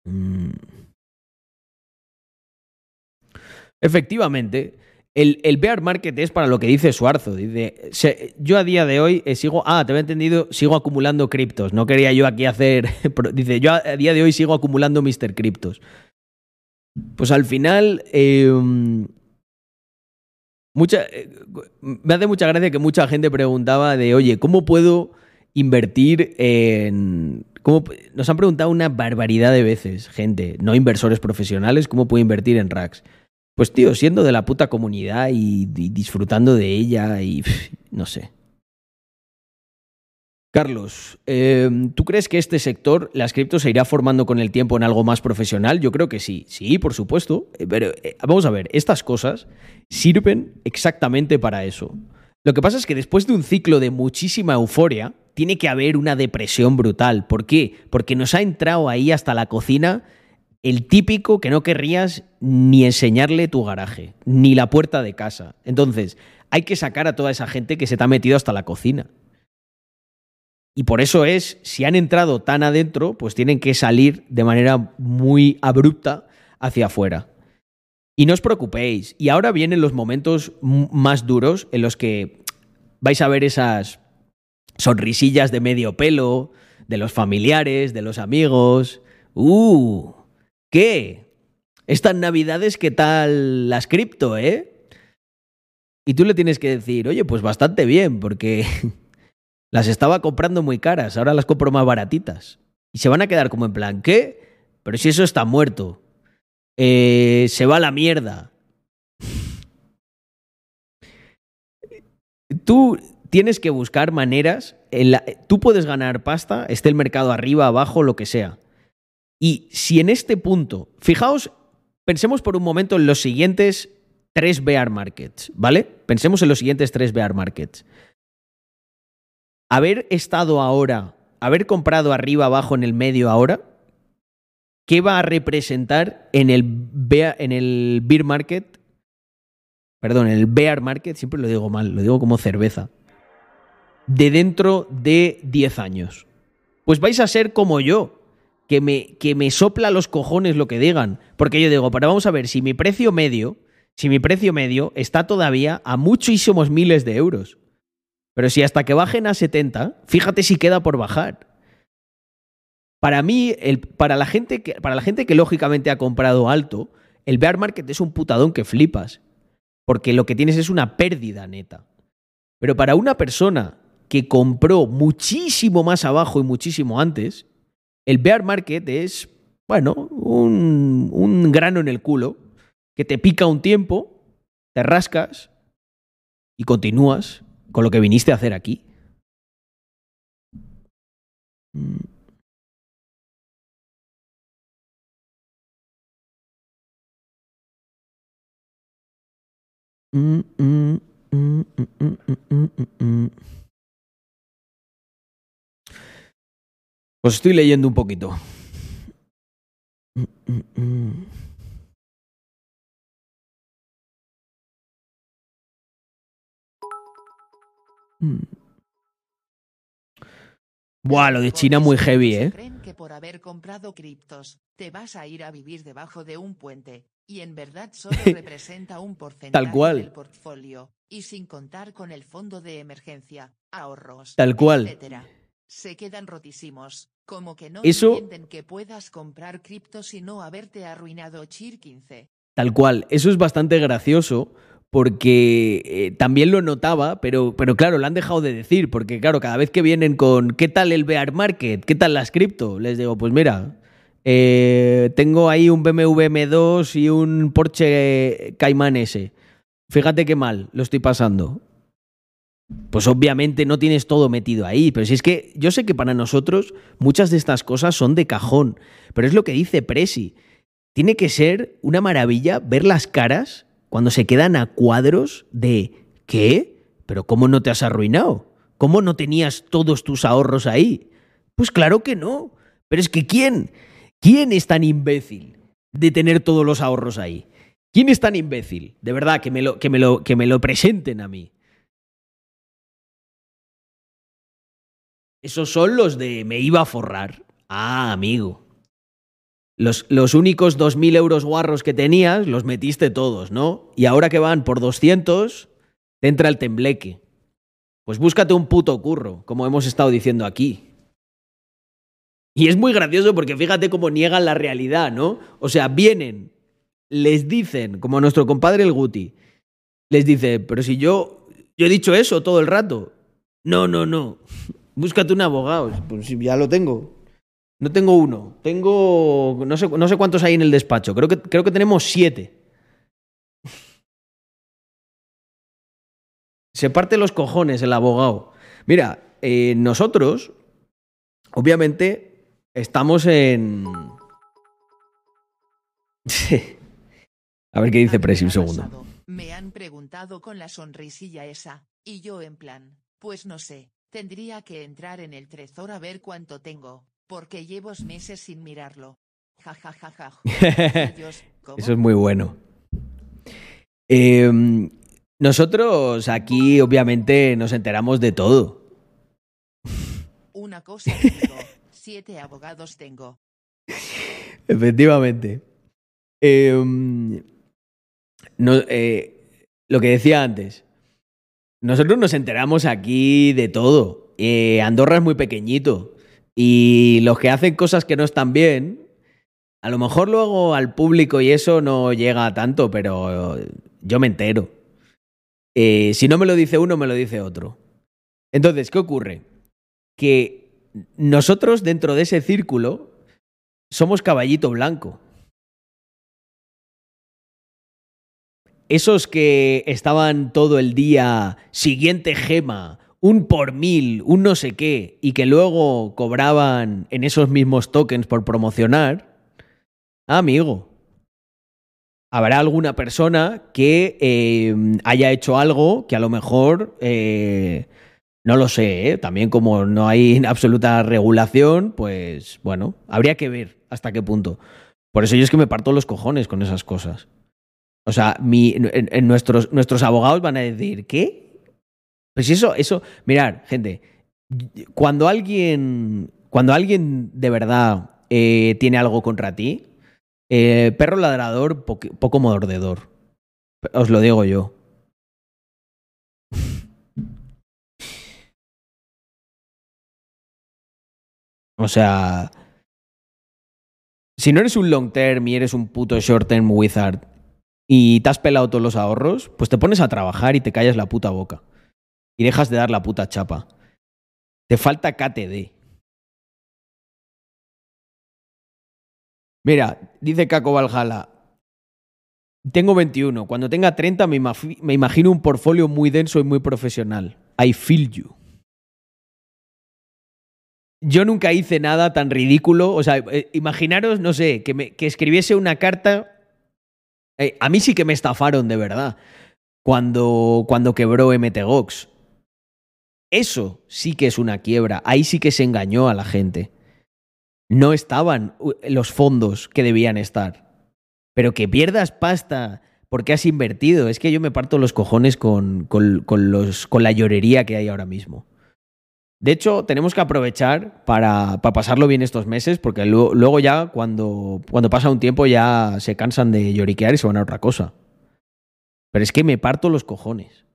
Mm. Efectivamente, el, bear market es para lo que dice Suarzo. Dice, yo a día de hoy eh, sigo, ah, te había entendido, sigo acumulando criptos. No quería yo aquí hacer, dice, yo a, día de hoy sigo acumulando Mr. Criptos. Pues al final, mucha, eh, me hace mucha gracia que mucha gente preguntaba de, oye, ¿cómo puedo invertir en... Nos han preguntado una barbaridad de veces, gente, no inversores profesionales, ¿cómo puedo invertir en racks? Pues tío, siendo de la puta comunidad y, disfrutando de ella y no sé. Carlos, eh, ¿tú crees que este sector, las criptos, se irá formando con el tiempo en algo más profesional? Yo creo que sí, sí, por supuesto. Pero eh, vamos a ver, estas cosas sirven exactamente para eso. Lo que pasa es que después de un ciclo de muchísima euforia, tiene que haber una depresión brutal. ¿Por qué? Porque nos ha entrado ahí hasta la cocina el típico que no querrías ni enseñarle tu garaje, ni la puerta de casa. Entonces, hay que sacar a toda esa gente que se te ha metido hasta la cocina. Y por eso es, si han entrado tan adentro, pues tienen que salir de manera muy abrupta hacia afuera. Y no os preocupéis. Y ahora vienen los momentos más duros en los que vais a ver esas sonrisillas de medio pelo, de los familiares, de los amigos. ¡Uh! ¿Qué? Estas navidades, ¿qué tal las cripto, eh? Y tú le tienes que decir, oye, pues bastante bien, porque las estaba comprando muy caras, ahora las compro más baratitas. Y se van a quedar como en plan, ¿qué? Pero si eso está muerto. Eh, se va a la mierda. Tú tienes que buscar maneras. Tú puedes ganar pasta, esté el mercado arriba, abajo, lo que sea. Y si en este punto, fijaos, pensemos por un momento en los siguientes tres bear markets, ¿vale? Pensemos en los siguientes tres bear markets. Haber estado ahora, haber comprado arriba, abajo, en el medio ahora, ¿qué va a representar en el, bear, market? Perdón, en el bear market, siempre lo digo mal, lo digo como cerveza. De dentro de 10 años. Pues vais a ser como yo, que me, que me sopla los cojones lo que digan. Porque yo digo, pero vamos a ver, si mi precio medio, si mi precio medio está todavía a muchísimos miles de euros. Pero si hasta que bajen a 70, fíjate si queda por bajar. Para mí, el, para, la gente que, para la gente que lógicamente ha comprado alto, el bear market es un putadón que flipas. Porque lo que tienes es una pérdida neta. Pero para una persona que compró muchísimo más abajo y muchísimo antes, el bear market es, bueno, un, grano en el culo que te pica un tiempo, te rascas y continúas con lo que viniste a hacer aquí. Pues estoy leyendo un poquito. Buah, lo de China muy heavy, ¿eh? Creen que por haber comprado criptos, te vas a ir a vivir debajo de un puente, y en verdad solo representa un porcentaje Tal cual. del portfolio, y sin contar con el fondo de emergencia, ahorros, Tal cual. etcétera. Se quedan rotísimos, como que no Eso- entienden que puedas comprar criptos y no haberte arruinado Chir 15. Tal cual. Eso es bastante gracioso porque eh, también lo notaba, pero, pero claro, lo han dejado de decir, porque claro, cada vez que vienen con ¿qué tal el bear market? ¿Qué tal las cripto? Les digo, pues mira, eh, tengo ahí un BMW M2 y un Porsche Cayman S. Fíjate qué mal lo estoy pasando. Pues obviamente no tienes todo metido ahí, pero si es que yo sé que para nosotros muchas de estas cosas son de cajón, pero es lo que dice Presi. Tiene que ser una maravilla ver las caras cuando se quedan a cuadros de ¿qué? ¿Pero cómo no te has arruinado? ¿Cómo no tenías todos tus ahorros ahí? Pues claro que no. Pero es que ¿quién? ¿Quién es tan imbécil de tener todos los ahorros ahí? ¿Quién es tan imbécil? De verdad, que me lo, que me lo, que me lo presenten a mí. Esos son los de me iba a forrar. Ah, amigo. Los, los únicos 2.000 euros guarros que tenías los metiste todos, ¿no? Y ahora que van por 200, te entra el tembleque. Pues búscate un puto curro, como hemos estado diciendo aquí. Y es muy gracioso porque fíjate cómo niegan la realidad, ¿no? O sea, vienen, les dicen, como nuestro compadre el Guti, les dice, pero si yo, yo he dicho eso todo el rato. No, no, no. Búscate un abogado. Pues ya lo tengo. No tengo uno. Tengo. No sé, no sé cuántos hay en el despacho. Creo que, creo que tenemos siete. Se parte los cojones el abogado. Mira, eh, nosotros, obviamente, estamos en. A ver qué dice Presi, un segundo. Me han preguntado con la sonrisilla esa, y yo en plan, pues no sé, tendría que entrar en el trezor a ver cuánto tengo, porque llevo meses sin mirarlo. Ja, ja, ja, ja. Eso es muy bueno. Eh, nosotros aquí, obviamente, nos enteramos de todo. Una cosa digo, siete abogados tengo. Efectivamente. Eh, no, eh, lo que decía antes. Nosotros nos enteramos aquí de todo. Eh, Andorra es muy pequeñito. Y los que hacen cosas que no están bien, a lo mejor luego al público y eso no llega tanto, pero yo me entero. Eh, si no me lo dice uno, me lo dice otro. Entonces, ¿qué ocurre? Que nosotros dentro de ese círculo somos caballito blanco. Esos que estaban todo el día siguiente gema, un por mil, un no sé qué, y que luego cobraban en esos mismos tokens por promocionar, ah, amigo, habrá alguna persona que eh, haya hecho algo que a lo mejor, eh, no lo sé, ¿eh? también como no hay absoluta regulación, pues bueno, habría que ver hasta qué punto. Por eso yo es que me parto los cojones con esas cosas. O sea, mi, en, nuestros, nuestros abogados van a decir, ¿qué? Pues eso, eso, mirar, gente, cuando alguien, cuando alguien de verdad eh, tiene algo contra ti, eh, perro ladrador, poco mordedor. Os lo digo yo. O sea, si no eres un long term y eres un puto short term wizard y te has pelado todos los ahorros, pues te pones a trabajar y te callas la puta boca. Y dejas de dar la puta chapa. Te falta KTD. Mira, dice Caco Valhalla. Tengo 21. Cuando tenga 30 me, me imagino un portfolio muy denso y muy profesional. I feel you. Yo nunca hice nada tan ridículo. O sea, eh, imaginaros, no sé, que, me- que escribiese una carta. Eh, a mí sí que me estafaron de verdad. Cuando, cuando quebró MTGOX. Eso sí que es una quiebra. Ahí sí que se engañó a la gente no estaban los fondos que debían estar. Pero que pierdas pasta porque has invertido. Es que yo me parto los cojones con, con, con los, con la llorería que hay ahora mismo. De hecho, tenemos que aprovechar para, para pasarlo bien estos meses, porque luego, ya, cuando, cuando pasa un tiempo, ya se cansan de lloriquear y se van a otra cosa. Pero es que me parto los cojones.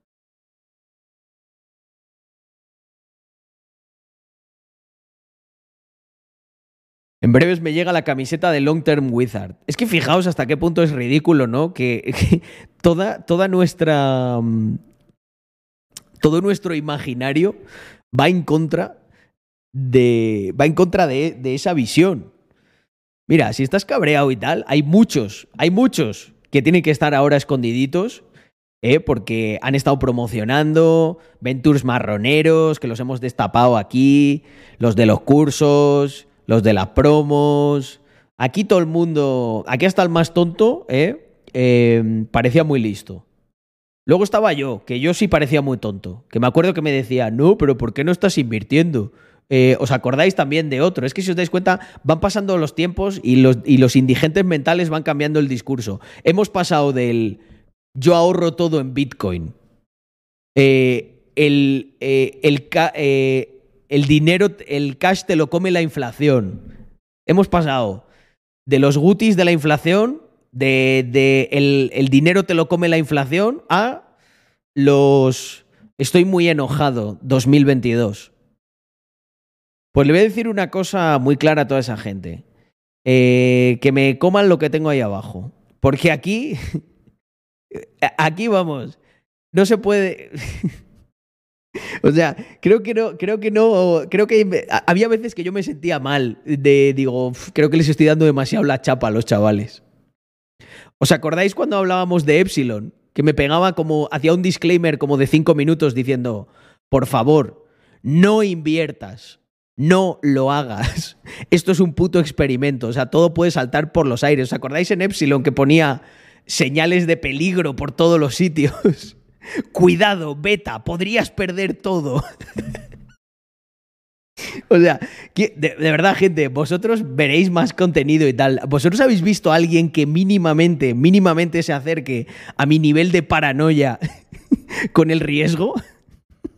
En breves me llega la camiseta de Long Term Wizard. Es que fijaos hasta qué punto es ridículo, ¿no? Que, que toda, toda nuestra. mm, Todo nuestro imaginario va en contra de. Va en contra de, esa visión. Mira, si estás cabreado y tal, hay muchos, hay muchos que tienen que estar ahora escondiditos. ¿eh? Porque han estado promocionando Ventures marroneros, que los hemos destapado aquí, los de los cursos, los de las promos. Aquí todo el mundo, aquí hasta el más tonto, ¿eh? Eh, parecía muy listo. Luego estaba yo, que yo sí parecía muy tonto. Que me acuerdo que me decía, no, pero ¿por qué no estás invirtiendo? Eh, ¿Os acordáis también de otro? Es que si os dais cuenta, van pasando los tiempos y los, indigentes mentales van cambiando el discurso. Hemos pasado del yo ahorro todo en Bitcoin. Eh, el, eh, el dinero, el cash te lo come la inflación. Hemos pasado de los gutis de la inflación, de, de el, el dinero te lo come la inflación, a los estoy muy enojado 2022. Pues le voy a decir una cosa muy clara a toda esa gente. Eh, que me coman lo que tengo ahí abajo. Porque aquí, aquí vamos, no se puede... o sea, creo que no, creo que no, creo que había veces que yo me sentía mal. De, digo, creo que les estoy dando demasiado la chapa a los chavales. ¿Os acordáis cuando hablábamos de Epsilon? Que me pegaba como, hacía un disclaimer como de cinco minutos diciendo, por favor, no inviertas no lo hagas. Esto es un puto experimento. O sea, todo puede saltar por los aires. ¿Os acordáis en Epsilon que ponía señales de peligro por todos los sitios? Cuidado, beta, podrías perder todo. o sea, de, verdad, gente, vosotros veréis más contenido y tal. ¿Vosotros habéis visto a alguien que mínimamente, mínimamente se acerque a mi nivel de paranoia con el riesgo?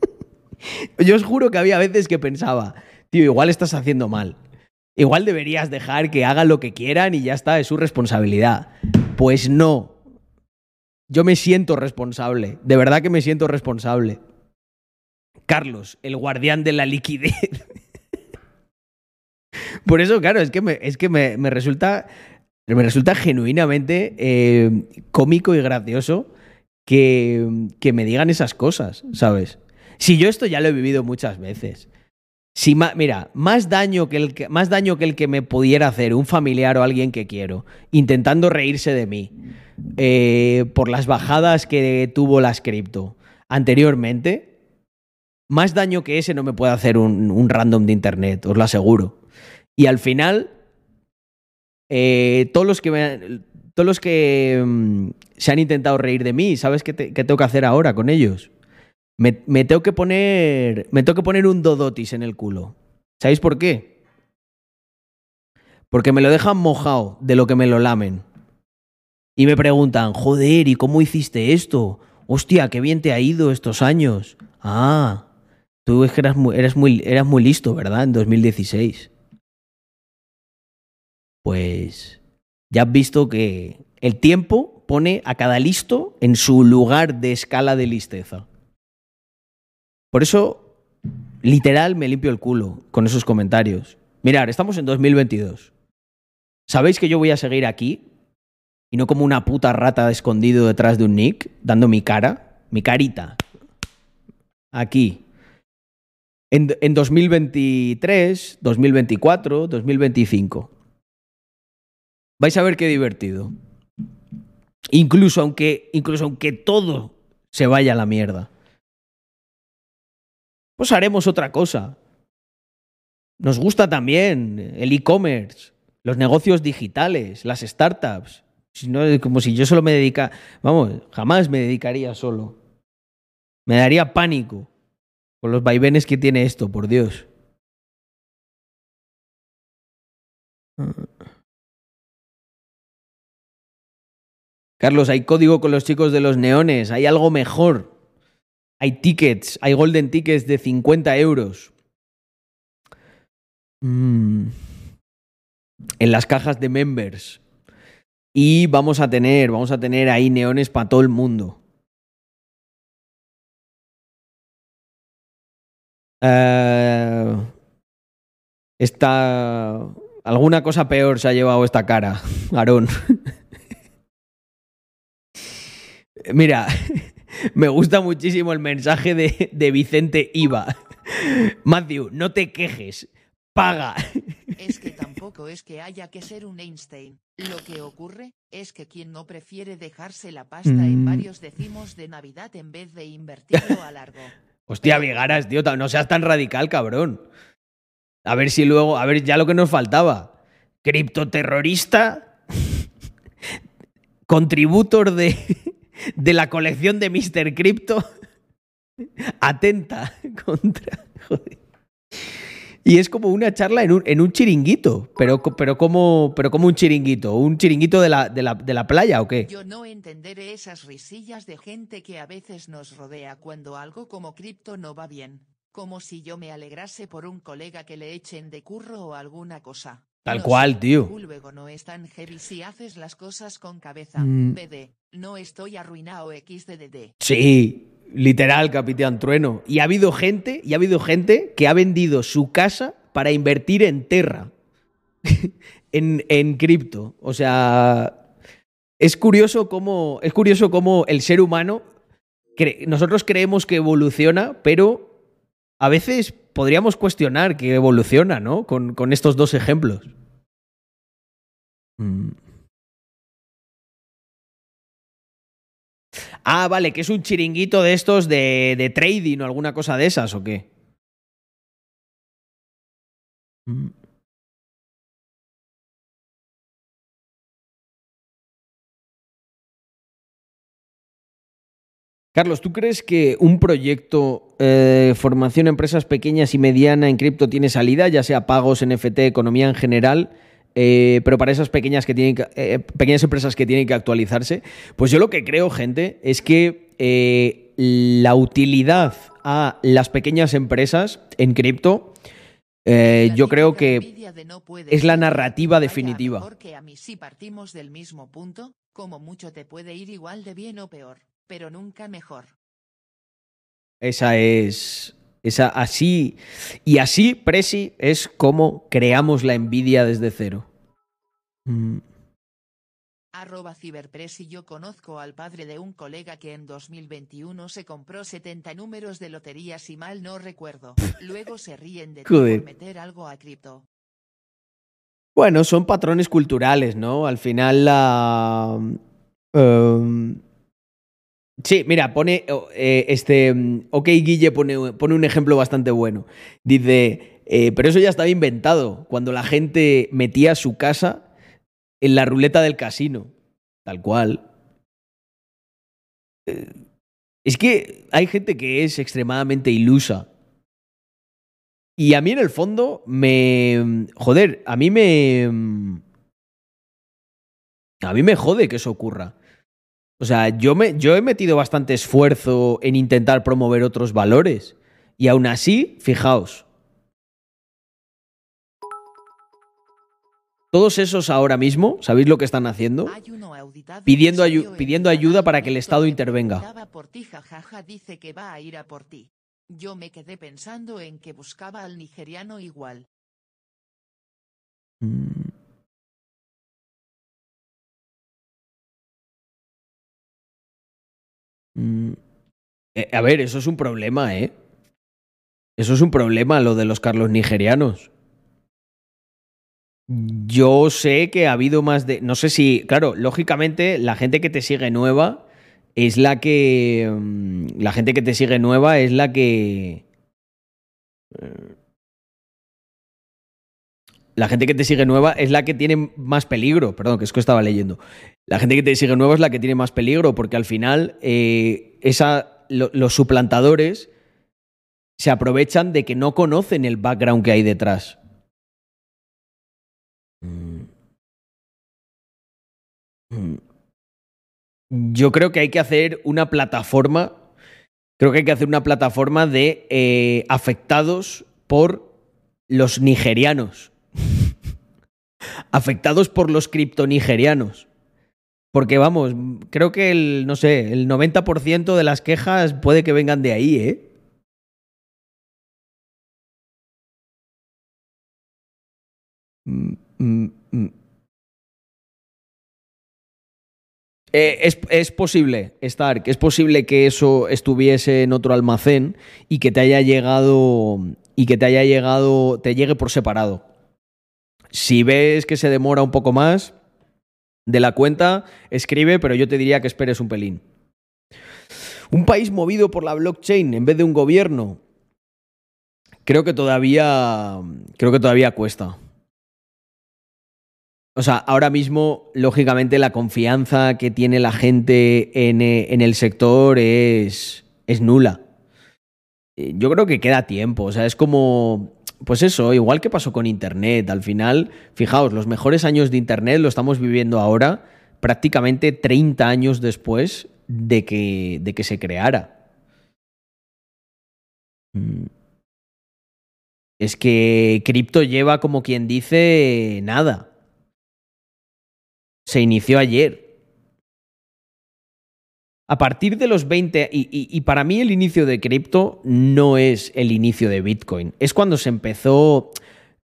Yo os juro que había veces que pensaba, tío, igual estás haciendo mal. Igual deberías dejar que hagan lo que quieran y ya está, es su responsabilidad. Pues no. Yo me siento responsable, de verdad que me siento responsable. Carlos, el guardián de la liquidez. Por eso, claro, es que me, es que me, resulta, me resulta genuinamente eh, cómico y gracioso que, que me digan esas cosas, ¿sabes? Si yo esto ya lo he vivido muchas veces. Si mira, más daño, que el que, más daño que el que me pudiera hacer un familiar o alguien que quiero, intentando reírse de mí eh, por las bajadas que tuvo las cripto anteriormente, más daño que ese no me puede hacer un, un random de internet, os lo aseguro. Y al final, eh, todos los que, me, todos los que mm, se han intentado reír de mí, ¿sabes qué, te, qué tengo que hacer ahora con ellos? Me, me, tengo que poner. Me tengo que poner un Dodotis en el culo. ¿Sabéis por qué? Porque me lo dejan mojado de lo que me lo lamen. Y me preguntan, joder, ¿y cómo hiciste esto? Hostia, qué bien te ha ido estos años. Ah, tú es que eras muy, eras muy, eras muy listo, ¿verdad? En 2016. Pues ya has visto que el tiempo pone a cada listo en su lugar de escala de listeza. Por eso, literal, me limpio el culo con esos comentarios. Mirad, estamos en 2022. ¿Sabéis que yo voy a seguir aquí? Y no como una puta rata escondido detrás de un nick, dando mi cara, mi carita. Aquí. En, en 2023, 2024, 2025. Vais a ver qué divertido. Incluso aunque, incluso aunque todo se vaya a la mierda pues haremos otra cosa. Nos gusta también el e-commerce, los negocios digitales, las startups. Si no, como si yo solo me dedica, vamos, jamás me dedicaría solo. Me daría pánico con los vaivenes que tiene esto, por Dios. Carlos, hay código con los chicos de los neones, hay algo mejor. Hay tickets, hay golden tickets de 50 euros. Mm. En las cajas de members. Y vamos a tener, vamos a tener ahí neones para todo el mundo. Uh, esta. Alguna cosa peor se ha llevado esta cara, Aarón. Mira, me gusta muchísimo el mensaje de, de Vicente Iba. Matthew, no te quejes. Paga. Es que tampoco es que haya que ser un Einstein. Lo que ocurre es que quien no prefiere dejarse la pasta mm. en varios decimos de Navidad en vez de invertirlo a largo. Hostia, Vigaras, tío, no seas tan radical, cabrón. A ver si luego, a ver ya lo que nos faltaba. Criptoterrorista, contributor de, de la colección de Mr. Crypto atenta contra. Joder. Y es como una charla en un, en un chiringuito, pero, pero, como, pero como un chiringuito, un chiringuito de la, de, la, de la playa o qué. Yo no entenderé esas risillas de gente que a veces nos rodea cuando algo como cripto no va bien. Como si yo me alegrase por un colega que le echen de curro o alguna cosa. Tal cual, tío. Luego no es tan heavy si haces las cosas con cabeza. Mm. BD, no estoy arruinado XDDD. Sí, literal, Capitán Trueno. Y ha habido gente, y ha habido gente que ha vendido su casa para invertir en Terra. en, en cripto. O sea. Es curioso cómo. Es curioso cómo el ser humano. nosotros creemos que evoluciona, pero a veces podríamos cuestionar que evoluciona, ¿no? Con, con estos dos ejemplos. Mm. Ah, vale, que es un chiringuito de estos de, de trading o alguna cosa de esas, ¿o qué? Mm. Carlos, ¿tú crees que un proyecto eh, formación empresas pequeñas y mediana en cripto tiene salida, ya sea pagos, NFT, economía en general? Eh, pero para esas pequeñas, que tienen que- eh, pequeñas empresas que tienen que actualizarse, pues yo lo que creo, gente, es que eh, la utilidad a las pequeñas empresas en cripto, eh, yo creo que no es la narrativa definitiva. mejor que a mí si partimos del mismo punto, como mucho te puede ir igual de bien o peor, pero nunca mejor. Esa es. Esa así. Y así, Presi, es como creamos la envidia desde cero. Mm, Arroba y yo conozco al padre de un colega que en 2021 se compró 70 números de lotería si mal no recuerdo. Luego se ríen de ti por meter algo a cripto. Bueno, son patrones culturales, ¿no? Al final la. em, sí, mira, pone. eh, este. mm, Ok, Guille pone, pone un ejemplo bastante bueno. Dice. eh, pero eso ya estaba inventado. Cuando la gente metía su casa en la ruleta del casino. Tal cual. Eh, es que hay gente que es extremadamente ilusa. Y a mí en el fondo me... Joder, a mí me... A mí me jode que eso ocurra. O sea, yo, me, yo he metido bastante esfuerzo en intentar promover otros valores. Y aún así, fijaos. Todos esos ahora mismo, ¿sabéis lo que están haciendo? Pidiendo ayu- pidiendo ayuda para que el Estado intervenga. dice que va a ir a por ti. Yo me quedé pensando en que buscaba al nigeriano igual. Mm. Mm. Eh, a ver, eso es un problema, ¿eh? Eso es un problema, lo de los Carlos nigerianos. Yo sé que ha habido más de. No sé si. Claro, lógicamente, la gente que te sigue nueva es la que. mm, La gente que te sigue nueva es la que. eh, La gente que te sigue nueva es la que tiene más peligro. Perdón, que es que estaba leyendo. La gente que te sigue nueva es la que tiene más peligro, porque al final eh, esa, lo- los suplantadores se aprovechan de que no conocen el background que hay detrás. Yo creo que hay que hacer una plataforma. Creo que hay que hacer una plataforma de eh, afectados por los nigerianos. afectados por los criptonigerianos. Porque vamos, creo que el, no sé, el 90% de las quejas puede que vengan de ahí, ¿eh? Mm, mm, mm. Eh, es, es posible, Stark, es posible que eso estuviese en otro almacén y que te haya llegado y que te haya llegado, te llegue por separado. Si ves que se demora un poco más de la cuenta, escribe, pero yo te diría que esperes un pelín. Un país movido por la blockchain en vez de un gobierno. Creo que todavía creo que todavía cuesta. O sea, ahora mismo, lógicamente, la confianza que tiene la gente en, en el sector es, es nula. Eh, Yo creo que queda tiempo. O sea, es como. Pues eso, igual que pasó con Internet. Al final, fijaos, los mejores años de Internet lo estamos viviendo ahora, prácticamente 30 años después de que, de que se creara. Mm. Es que cripto lleva, como quien dice, nada. Se inició ayer. A partir de los 20, y, y, para mí el inicio de cripto no es el inicio de Bitcoin, es cuando se empezó,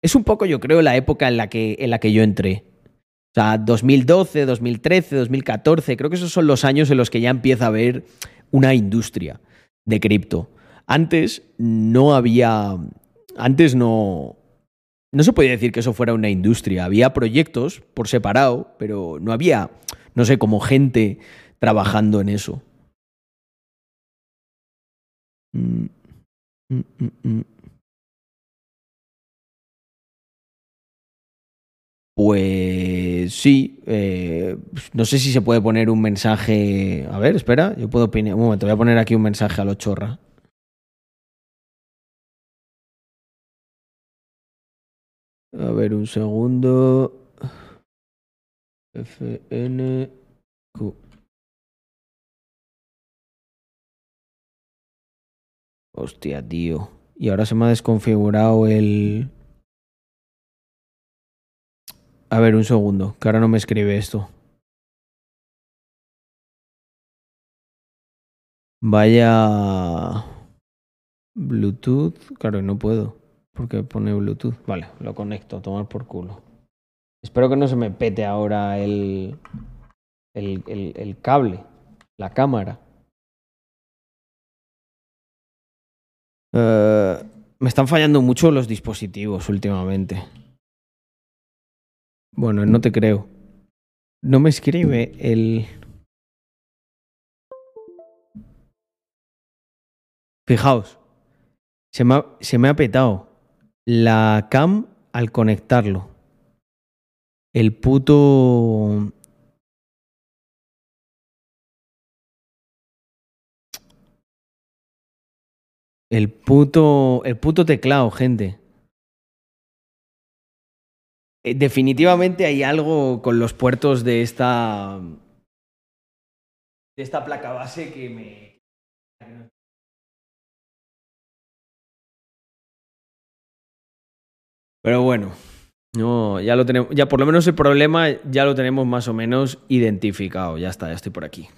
es un poco yo creo la época en la que, en la que yo entré. O sea, 2012, 2013, 2014, creo que esos son los años en los que ya empieza a haber una industria de cripto. Antes no había, antes no, no se podía decir que eso fuera una industria. Había proyectos por separado, pero no había, no sé, como gente trabajando en eso. Mm, mm, mm, pues sí, eh, no sé si se puede poner un mensaje. A ver, espera, yo puedo opinar. Un momento, voy a poner aquí un mensaje a lo chorra. A ver, un segundo. FNQ. Hostia, tío. Y ahora se me ha desconfigurado el... A ver, un segundo, que ahora no me escribe esto. Vaya... Bluetooth. Claro, no puedo. Porque pone Bluetooth. Vale, lo conecto, tomar por culo. Espero que no se me pete ahora el, el, el, el cable, la cámara. Uh, me están fallando mucho los dispositivos últimamente. Bueno, no te creo. No me escribe el... Fijaos, se me ha petado la cam al conectarlo. El puto... El puto, el puto teclado, gente. Eh, definitivamente hay algo con los puertos de esta. de esta placa base que me. Pero bueno, no, ya lo tenemos, ya por lo menos el problema ya lo tenemos más o menos identificado. Ya está, ya estoy por aquí.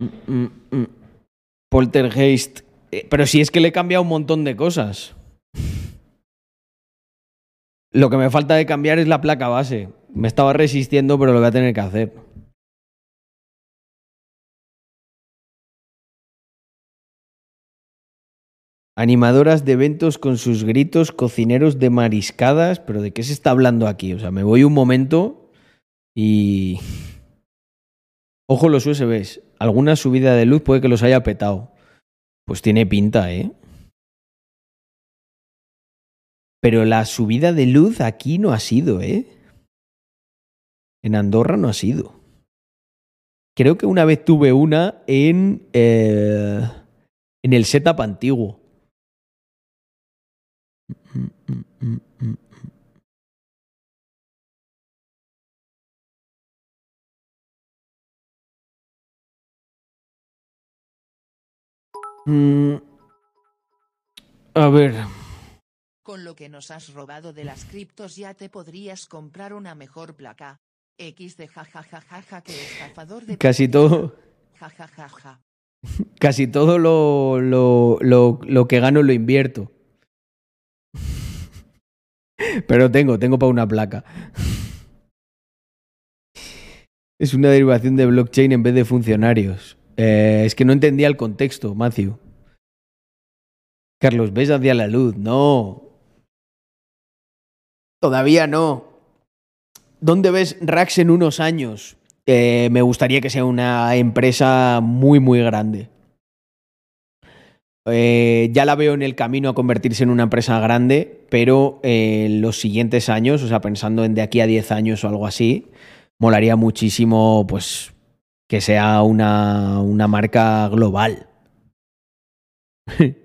Mm, mm, mm. Poltergeist. Eh, pero si es que le he cambiado un montón de cosas. Lo que me falta de cambiar es la placa base. Me estaba resistiendo, pero lo voy a tener que hacer. Animadoras de eventos con sus gritos, cocineros de mariscadas. ¿Pero de qué se está hablando aquí? O sea, me voy un momento y. Ojo los USBs. Alguna subida de luz puede que los haya petado. Pues tiene pinta, ¿eh? Pero la subida de luz aquí no ha sido, ¿eh? En Andorra no ha sido. Creo que una vez tuve una en. Eh, en el setup antiguo. Mm, a ver. Con lo que nos has robado de las criptos ya te podrías comprar una mejor placa. X de jajajaja que estafador de... Casi todo. Jajajaja. Casi todo lo, lo, lo, lo que gano lo invierto. Pero tengo, tengo para una placa. Es una derivación de blockchain en vez de funcionarios. Eh, es que no entendía el contexto, Matthew. Carlos, ves hacia la luz. No. Todavía no. ¿Dónde ves Rax en unos años? Eh, me gustaría que sea una empresa muy, muy grande. Eh, ya la veo en el camino a convertirse en una empresa grande, pero eh, en los siguientes años, o sea, pensando en de aquí a 10 años o algo así, molaría muchísimo, pues, que sea una, una marca global.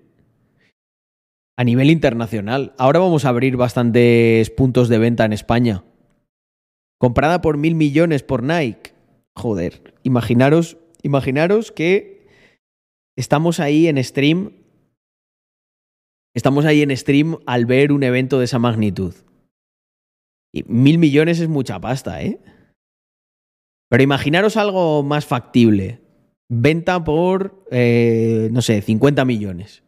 a nivel internacional. Ahora vamos a abrir bastantes puntos de venta en España. Comprada por mil millones por Nike. Joder, imaginaros, imaginaros que estamos ahí en stream. Estamos ahí en stream al ver un evento de esa magnitud. Y mil millones es mucha pasta, ¿eh? Pero imaginaros algo más factible. Venta por, eh, no sé, 50 millones.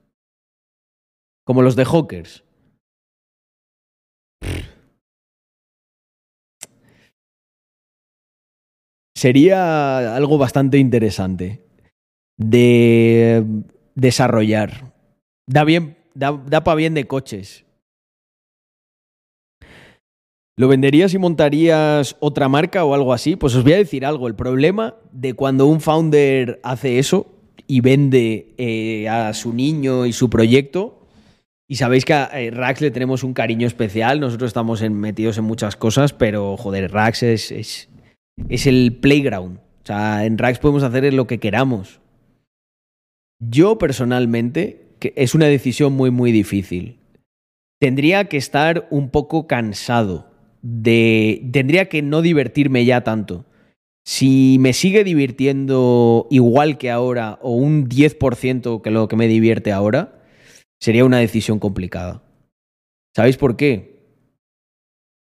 Como los de Hawkers. Sería algo bastante interesante de desarrollar. Da bien, da, da para bien de coches. ¿Lo venderías y montarías otra marca o algo así? Pues os voy a decir algo. El problema de cuando un founder hace eso y vende eh, a su niño y su proyecto, y sabéis que a eh, Rax le tenemos un cariño especial, nosotros estamos metidos en muchas cosas, pero joder, Rax es, es, es el playground. O sea, en Rax podemos hacer lo que queramos. Yo personalmente, que es una decisión muy, muy difícil. Tendría que estar un poco cansado de... Tendría que no divertirme ya tanto. Si me sigue divirtiendo igual que ahora o un 10% que lo que me divierte ahora, sería una decisión complicada. ¿Sabéis por qué?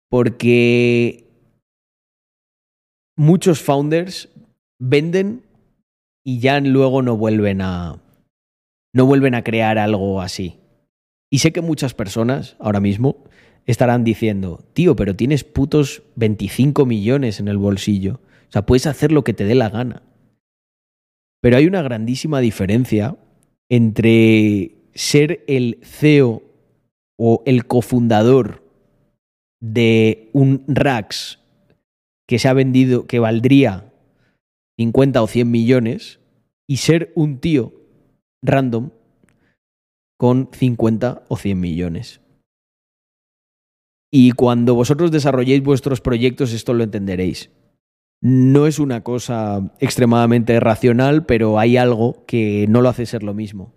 Porque muchos founders venden y ya luego no vuelven a no vuelven a crear algo así. Y sé que muchas personas ahora mismo estarán diciendo, tío, pero tienes putos 25 millones en el bolsillo. O sea, puedes hacer lo que te dé la gana. Pero hay una grandísima diferencia entre ser el CEO o el cofundador de un Rax que se ha vendido, que valdría 50 o 100 millones, y ser un tío random con 50 o 100 millones. Y cuando vosotros desarrolléis vuestros proyectos, esto lo entenderéis. No es una cosa extremadamente racional, pero hay algo que no lo hace ser lo mismo.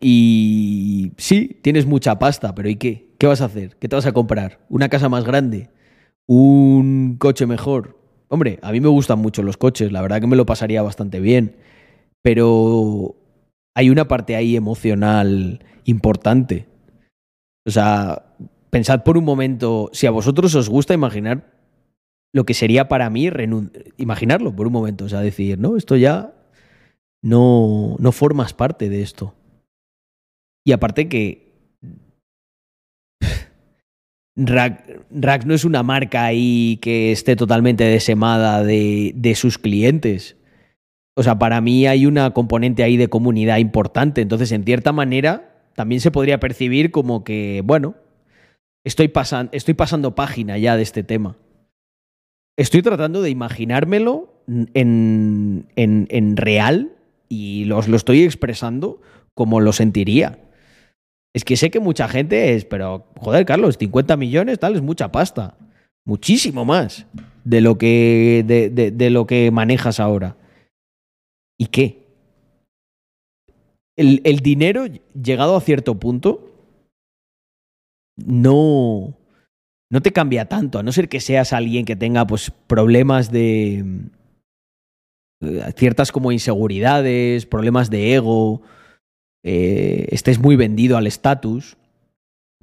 Y sí, tienes mucha pasta, pero ¿y qué? ¿Qué vas a hacer? ¿Qué te vas a comprar? ¿Una casa más grande? ¿Un coche mejor? Hombre, a mí me gustan mucho los coches, la verdad que me lo pasaría bastante bien, pero hay una parte ahí emocional importante. O sea, pensad por un momento, si a vosotros os gusta imaginar lo que sería para mí, imaginarlo por un momento, o sea, decir, no, esto ya no, no formas parte de esto. Y aparte que Rack, Rack no es una marca ahí que esté totalmente desemada de, de sus clientes. O sea, para mí hay una componente ahí de comunidad importante. Entonces, en cierta manera, también se podría percibir como que, bueno, estoy, estoy pasando página ya de este tema. Estoy tratando de imaginármelo en, en, en real y los, lo estoy expresando como lo sentiría. Es que sé que mucha gente es, pero joder, Carlos, 50 millones, tal, es mucha pasta. Muchísimo más de lo que, de- de lo que manejas ahora. ¿Y qué? El, el dinero, llegado a cierto punto, no, no te cambia tanto, a no ser que seas alguien que tenga pues, problemas de eh, ciertas como inseguridades, problemas de ego, eh, estés muy vendido al estatus,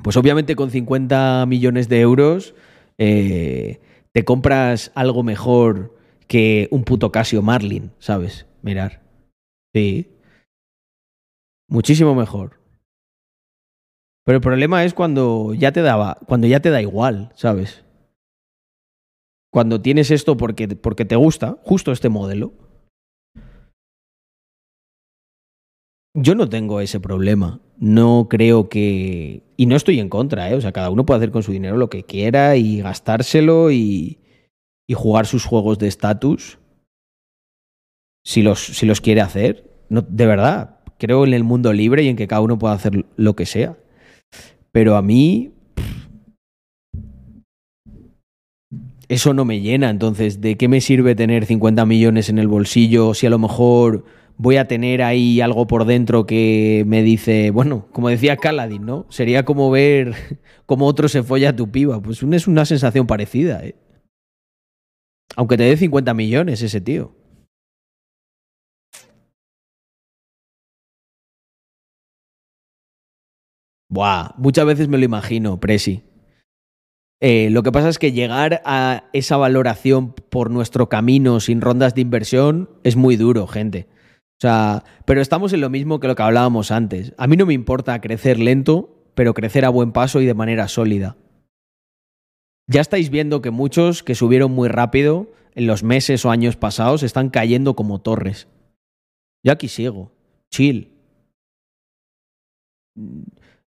pues obviamente con 50 millones de euros eh, te compras algo mejor que un puto Casio Marlin, ¿sabes? Mirar. Sí. Muchísimo mejor. Pero el problema es cuando ya te daba, cuando ya te da igual, ¿sabes? Cuando tienes esto porque, porque te gusta, justo este modelo. Yo no tengo ese problema. No creo que. Y no estoy en contra, ¿eh? O sea, cada uno puede hacer con su dinero lo que quiera y gastárselo y, y jugar sus juegos de estatus. Si los, si los quiere hacer. No, de verdad. Creo en el mundo libre y en que cada uno pueda hacer lo que sea. Pero a mí. Eso no me llena. Entonces, ¿de qué me sirve tener 50 millones en el bolsillo si a lo mejor voy a tener ahí algo por dentro que me dice, bueno, como decía Caladín, ¿no? Sería como ver cómo otro se folla a tu piba. Pues es una sensación parecida, ¿eh? Aunque te dé 50 millones ese tío. Buah, muchas veces me lo imagino, Presi. Eh, lo que pasa es que llegar a esa valoración por nuestro camino sin rondas de inversión es muy duro, gente. O sea, pero estamos en lo mismo que lo que hablábamos antes. A mí no me importa crecer lento, pero crecer a buen paso y de manera sólida. Ya estáis viendo que muchos que subieron muy rápido en los meses o años pasados están cayendo como torres. Yo aquí sigo. Chill.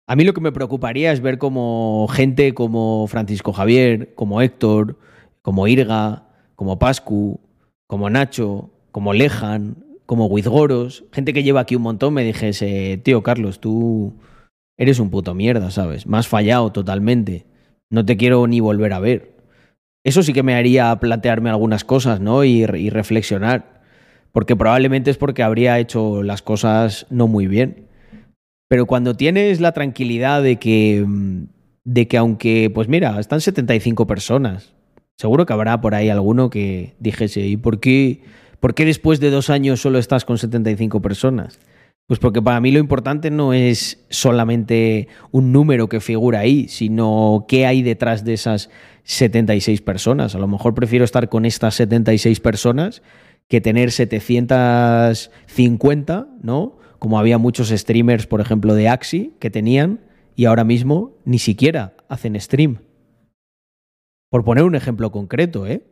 A mí lo que me preocuparía es ver como gente como Francisco Javier, como Héctor, como Irga, como Pascu, como Nacho, como Lejan, como Wizgoros, gente que lleva aquí un montón, me dijese, tío Carlos, tú eres un puto mierda, ¿sabes? Me has fallado totalmente. No te quiero ni volver a ver. Eso sí que me haría plantearme algunas cosas, ¿no? Y, y reflexionar. Porque probablemente es porque habría hecho las cosas no muy bien. Pero cuando tienes la tranquilidad de que, mm, de que aunque, pues mira, están 75 personas, seguro que habrá por ahí alguno que dijese, ¿y por qué, por qué después de dos años solo estás con 75 personas? Pues porque para mí lo importante no es solamente un número que figura ahí, sino qué hay detrás de esas 76 personas. A lo mejor prefiero estar con estas 76 personas que tener 750, ¿no? Como había muchos streamers, por ejemplo, de Axi que tenían y ahora mismo ni siquiera hacen stream. Por poner un ejemplo concreto, ¿eh?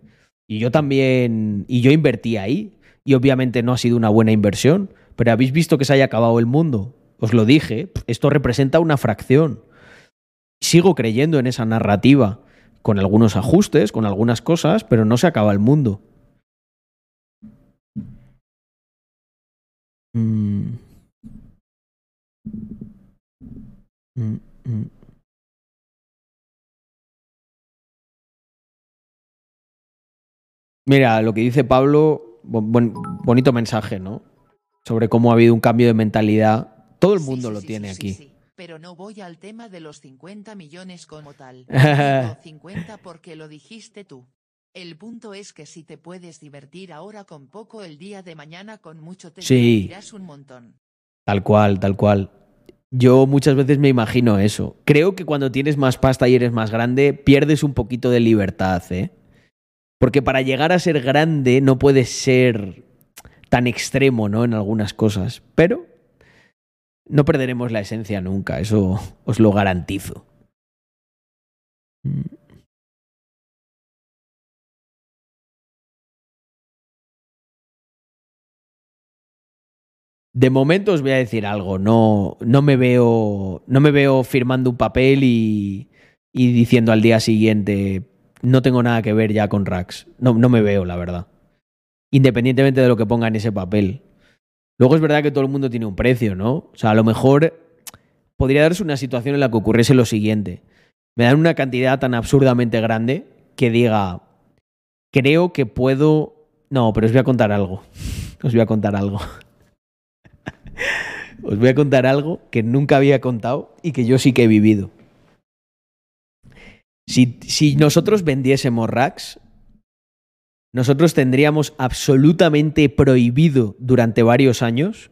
Y yo también, y yo invertí ahí, y obviamente no ha sido una buena inversión, pero habéis visto que se haya acabado el mundo. Os lo dije, esto representa una fracción. Sigo creyendo en esa narrativa, con algunos ajustes, con algunas cosas, pero no se acaba el mundo. Mm. Mm, mm. Mira, lo que dice Pablo, bonito mensaje, ¿no? Sobre cómo ha habido un cambio de mentalidad. Todo el mundo lo tiene aquí. Pero no voy al tema de los 50 millones como tal. 50 porque lo dijiste tú. El punto es que si te puedes divertir ahora con poco el día de mañana con mucho te divertirás un montón. Tal cual, tal cual. Yo muchas veces me imagino eso. Creo que cuando tienes más pasta y eres más grande, pierdes un poquito de libertad, ¿eh? Porque para llegar a ser grande no puedes ser tan extremo, ¿no? En algunas cosas. Pero no perderemos la esencia nunca, eso os lo garantizo. De momento os voy a decir algo, no, no, me, veo, no me veo firmando un papel y, diciendo al día siguiente, no tengo nada que ver ya con Rax. No, no me veo, la verdad. Independientemente de lo que ponga en ese papel. Luego es verdad que todo el mundo tiene un precio, ¿no? O sea, a lo mejor podría darse una situación en la que ocurriese lo siguiente. Me dan una cantidad tan absurdamente grande que diga, creo que puedo... No, pero os voy a contar algo. Os voy a contar algo. Os voy a contar algo que nunca había contado y que yo sí que he vivido. Si, nosotros vendiésemos racks, nosotros tendríamos absolutamente prohibido durante varios años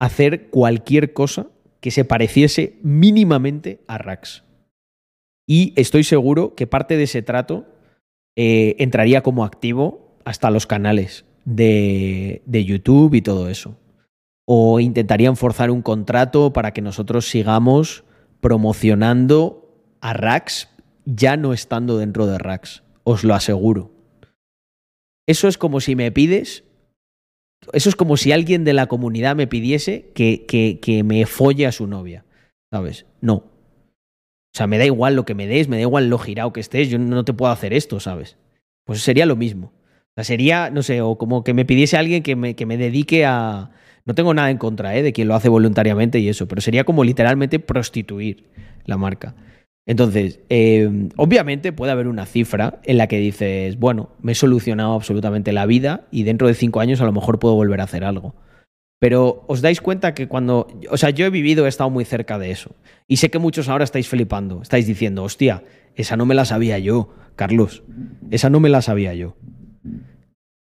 hacer cualquier cosa que se pareciese mínimamente a racks. Y estoy seguro que parte de ese trato eh, entraría como activo hasta los canales de YouTube y todo eso o intentarían forzar un contrato para que nosotros sigamos promocionando a Rax ya no estando dentro de Rax, os lo aseguro. Eso es como si me pides, eso es como si alguien de la comunidad me pidiese que, que, que me folle a su novia, ¿sabes? No. O sea, me da igual lo que me des, me da igual lo girado que estés, yo no te puedo hacer esto, ¿sabes? Pues sería lo mismo. O sea, sería, no sé, o como que me pidiese alguien que me, que me dedique a, no tengo nada en contra ¿eh? de quien lo hace voluntariamente y eso, pero sería como literalmente prostituir la marca. Entonces, eh, obviamente puede haber una cifra en la que dices, bueno, me he solucionado absolutamente la vida y dentro de cinco años a lo mejor puedo volver a hacer algo. Pero os dais cuenta que cuando, o sea, yo he vivido, he estado muy cerca de eso. Y sé que muchos ahora estáis flipando, estáis diciendo, hostia, esa no me la sabía yo, Carlos, esa no me la sabía yo.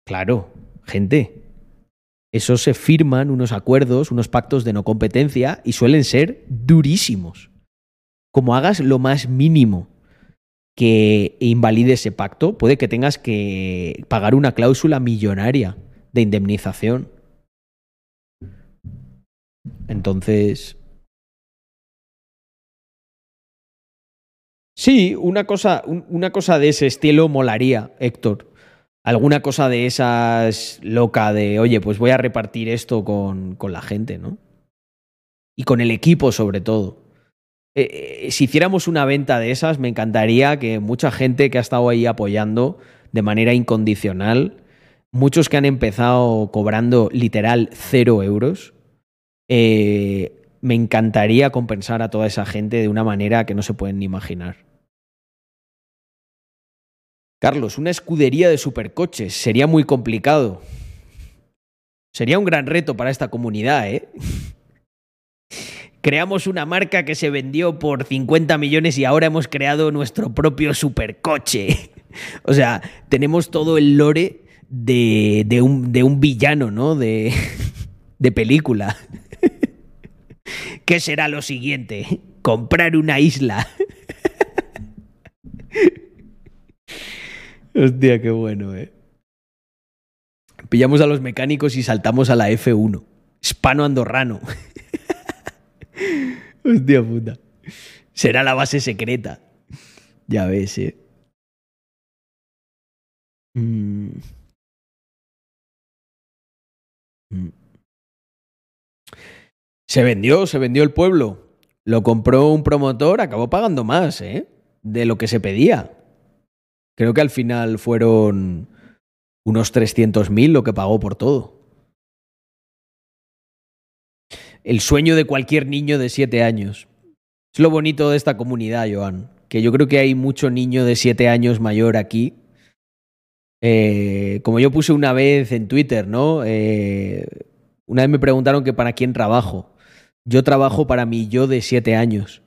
Claro, gente, eso se firman unos acuerdos, unos pactos de no competencia y suelen ser durísimos. Como hagas lo más mínimo que invalide ese pacto, puede que tengas que pagar una cláusula millonaria de indemnización. Entonces... Sí, una cosa, una cosa de ese estilo molaría, Héctor. Alguna cosa de esas loca de, oye, pues voy a repartir esto con, con la gente, ¿no? Y con el equipo sobre todo. Eh, eh, si hiciéramos una venta de esas, me encantaría que mucha gente que ha estado ahí apoyando de manera incondicional, muchos que han empezado cobrando literal cero euros, eh, me encantaría compensar a toda esa gente de una manera que no se pueden ni imaginar. Carlos, una escudería de supercoches sería muy complicado. Sería un gran reto para esta comunidad, ¿eh? creamos una marca que se vendió por 50 millones y ahora hemos creado nuestro propio supercoche. o sea, tenemos todo el lore de, de, un, de un, villano, ¿no? De, de película. ¿Qué será lo siguiente? Comprar una isla. Hostia, qué bueno, ¿eh? Pillamos a los mecánicos y saltamos a la F1. Hispano andorrano. Hostia puta. Será la base secreta. Ya ves, eh. Mm. Mm. Se vendió, se vendió el pueblo. Lo compró un promotor, acabó pagando más, ¿eh? De lo que se pedía. Creo que al final fueron unos 300.000 lo que pagó por todo el sueño de cualquier niño de siete años. Es lo bonito de esta comunidad, Joan, que yo creo que hay mucho niño de siete años mayor aquí. Eh, como yo puse una vez en Twitter, ¿no? Eh, una vez me preguntaron que para quién trabajo. Yo trabajo para mi yo de siete años.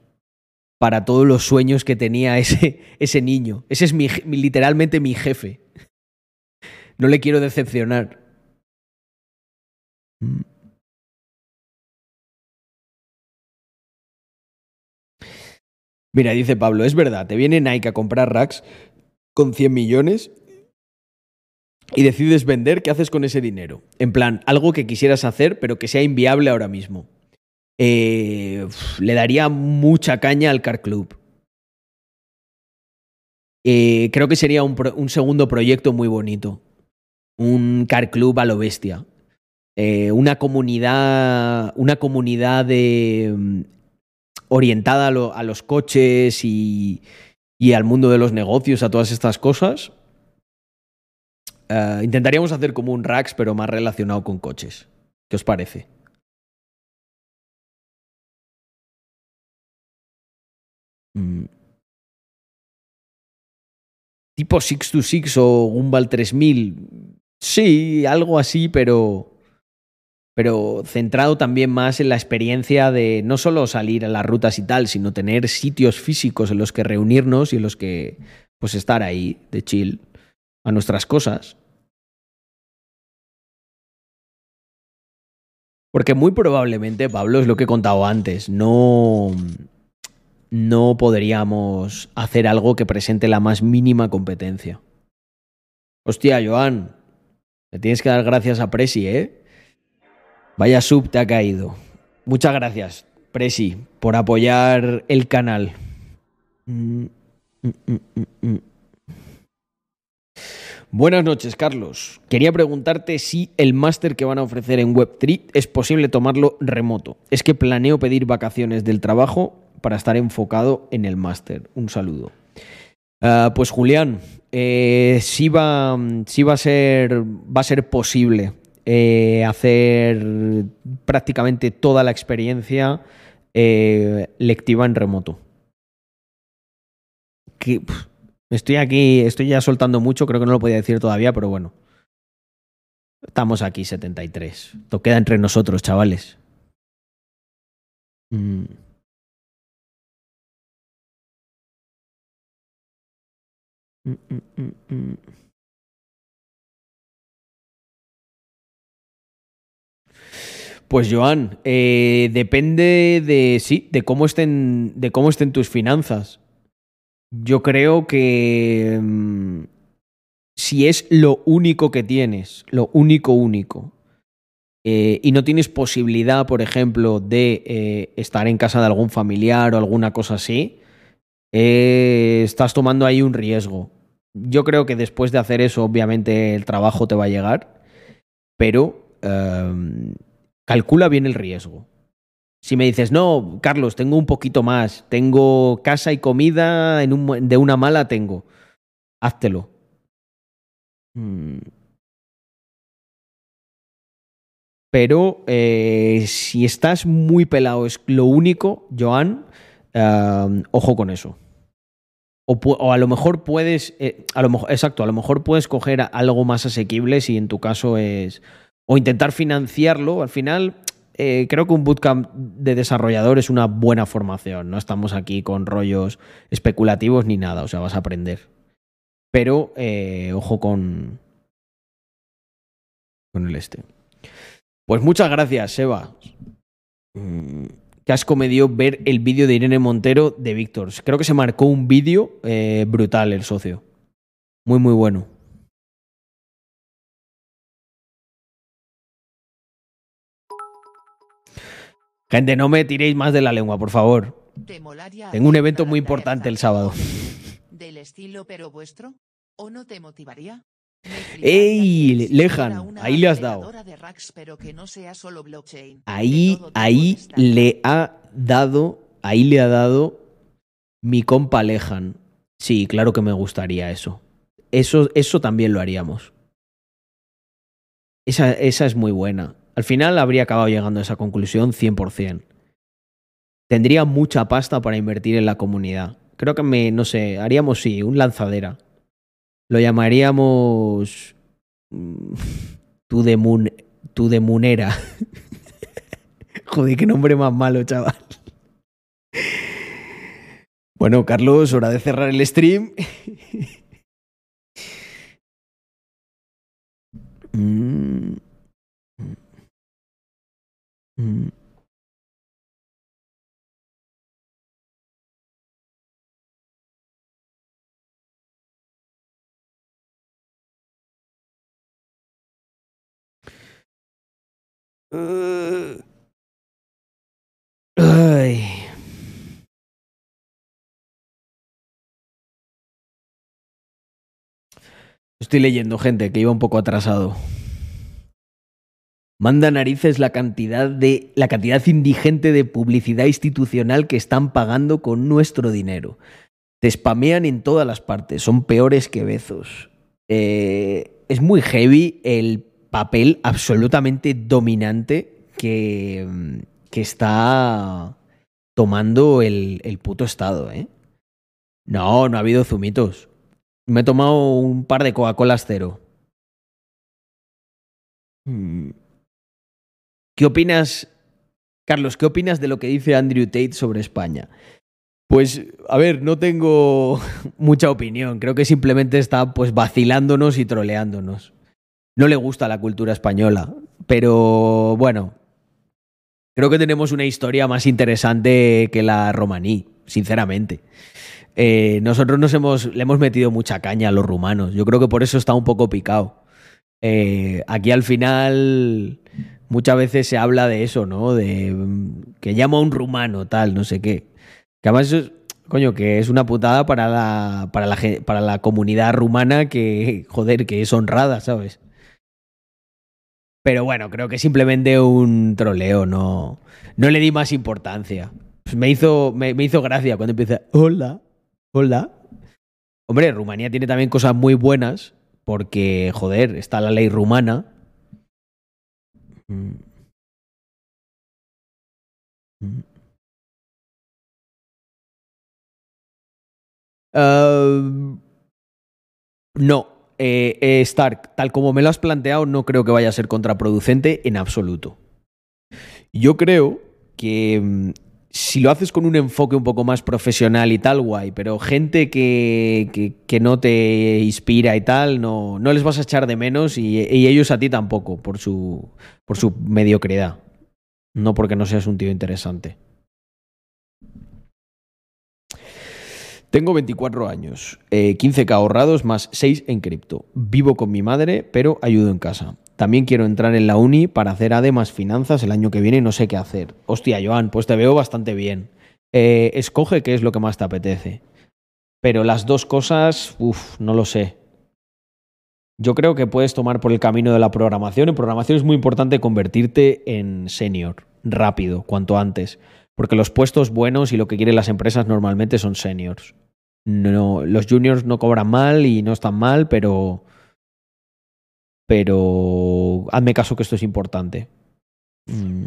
Para todos los sueños que tenía ese, ese niño. Ese es mi, literalmente mi jefe. No le quiero decepcionar. Mira, dice Pablo, es verdad, te viene Nike a comprar racks con 100 millones y decides vender, ¿qué haces con ese dinero? En plan, algo que quisieras hacer pero que sea inviable ahora mismo. Eh, le daría mucha caña al Car Club. Eh, creo que sería un, un, segundo proyecto muy bonito. Un Car Club a lo bestia. Eh, una comunidad. Una comunidad de orientada a, los coches y, al mundo de los negocios, a todas estas cosas. Intentaríamos hacer como un Rax, pero más relacionado con coches. ¿Qué os parece? Mm. Tipo 626 o Gumball 3000. Sí, algo así, pero pero centrado también más en la experiencia de no solo salir a las rutas y tal, sino tener sitios físicos en los que reunirnos y en los que pues estar ahí de chill a nuestras cosas. Porque muy probablemente, Pablo, es lo que he contado antes, no, no podríamos hacer algo que presente la más mínima competencia. Hostia, Joan, le tienes que dar gracias a Presi, ¿eh? Vaya sub te ha caído. Muchas gracias, Presi, por apoyar el canal. Buenas noches, Carlos. Quería preguntarte si el máster que van a ofrecer en Web3 es posible tomarlo remoto. Es que planeo pedir vacaciones del trabajo para estar enfocado en el máster. Un saludo. Ah, pues Julián, eh, sí, va, va, a ser, va a ser posible eh, hacer prácticamente toda la experiencia eh, lectiva en remoto. estoy aquí, estoy ya soltando mucho, creo que no lo podía decir todavía, pero bueno. Estamos aquí 73. Esto queda entre nosotros, chavales. Mm. Mm, mm, mm. Pues Joan, eh, depende de sí, de cómo estén, de cómo estén tus finanzas. Yo creo que si es lo único que tienes, lo único único, eh, y no tienes posibilidad, por ejemplo, de eh, estar en casa de algún familiar o alguna cosa así, eh, estás tomando ahí un riesgo. Yo creo que después de hacer eso, obviamente el trabajo te va a llegar, pero em, calcula bien el riesgo. Si me dices, no, Carlos, tengo un poquito más, tengo casa y comida, de una mala tengo, háztelo. Mm. Pero eh, si estás muy pelado, es lo único, Joan, eh, ojo con eso. O, a lo mejor puedes, eh, a lo mejor, exacto, a lo mejor puedes coger algo más asequible si en tu caso es, o intentar financiarlo. Al final, eh, creo que un bootcamp de desarrollador es una buena formación. No estamos aquí con rollos especulativos ni nada, o sea, vas a aprender. Pero eh, ojo con, con el este. Pues muchas gracias, Seba. Mm, Qué asco me dio ver el vídeo de Irene Montero de Víctor. Creo que se marcó un vídeo eh, brutal el socio. Muy, muy bueno. Gente, no me tiréis más de la lengua, por favor. ¿Te molaría Tengo un evento muy importante el sábado. Del estilo pero vuestro? ¿O no te motivaría? ¡Ey, Lejan! Ahí le has dado. Ahí, ahí le ha dado, ahí le ha dado mi compa Lejan. Sí, claro que me gustaría eso. Eso, eso también lo haríamos. Esa, esa es muy buena. Al final habría acabado llegando a esa conclusión 100%. Tendría mucha pasta para invertir en la comunidad. Creo que me, no sé, haríamos sí, un lanzadera. Lo llamaríamos... mm, Tu de, tu de Munera. Joder, qué nombre más malo, chaval. Bueno, Carlos, hora de cerrar el stream. Mm. Mm. Ay. Estoy leyendo, gente, que iba un poco atrasado. Manda narices la cantidad de la cantidad indigente de publicidad institucional que están pagando con nuestro dinero. Te spamean en todas las partes, son peores que bezos. Eh, es muy heavy el papel absolutamente dominante que, mm, que está tomando el, el puto Estado, ¿eh? No, no ha habido zumitos. Me he tomado un par de Coca-Colas cero. Hmm. ¿Qué opinas, Carlos? ¿Qué opinas de lo que dice Andrew Tate sobre España? Pues, a ver, no tengo mucha opinión. Creo que simplemente está pues vacilándonos y troleándonos. No le gusta la cultura española, pero bueno, creo que tenemos una historia más interesante que la romaní, sinceramente. Eh, nosotros nos hemos, le hemos metido mucha caña a los rumanos. Yo creo que por eso está un poco picado. Eh, aquí al final muchas veces se habla de eso, ¿no? De mm, que llamo a un rumano, tal, no sé qué. Que además eso es, coño, que es una putada para la, para la, para la comunidad rumana que, joder, que es honrada, ¿sabes? Pero bueno, creo que simplemente un troleo, no, no le di más importancia. Me hizo, me, hizo gracia cuando empieza, hola, hola. Hombre, Rumanía tiene también cosas muy buenas, porque, joder, está la ley rumana. Mm. Mm. Ah, no, eh, eh, Stark, tal como me lo has planteado, no creo que vaya a ser contraproducente en absoluto. Yo creo que mm, si lo haces con un enfoque un poco más profesional y tal, guay, pero gente que, que- no te inspira y tal, no, no les vas a echar de menos y, y ellos a ti tampoco, por su, por su mediocridad. No porque no seas un tío interesante. Tengo 24 años, eh, 15k ahorrados más 6 en cripto. Vivo con mi madre, pero ayudo en casa. También quiero entrar en la uni para hacer ADE más finanzas el año que viene y no sé qué hacer. Hostia, Joan, pues te veo bastante bien. Eh, escoge qué es lo que más te apetece. Pero las dos cosas, uff, no lo sé. Yo creo que puedes tomar por el camino de la programación. En programación es muy importante convertirte en senior, rápido, cuanto antes. Porque los puestos buenos y lo que quieren las empresas normalmente son seniors. No, los juniors no cobran mal y no están mal, pero. Pero. Hazme caso que esto es importante. Mm.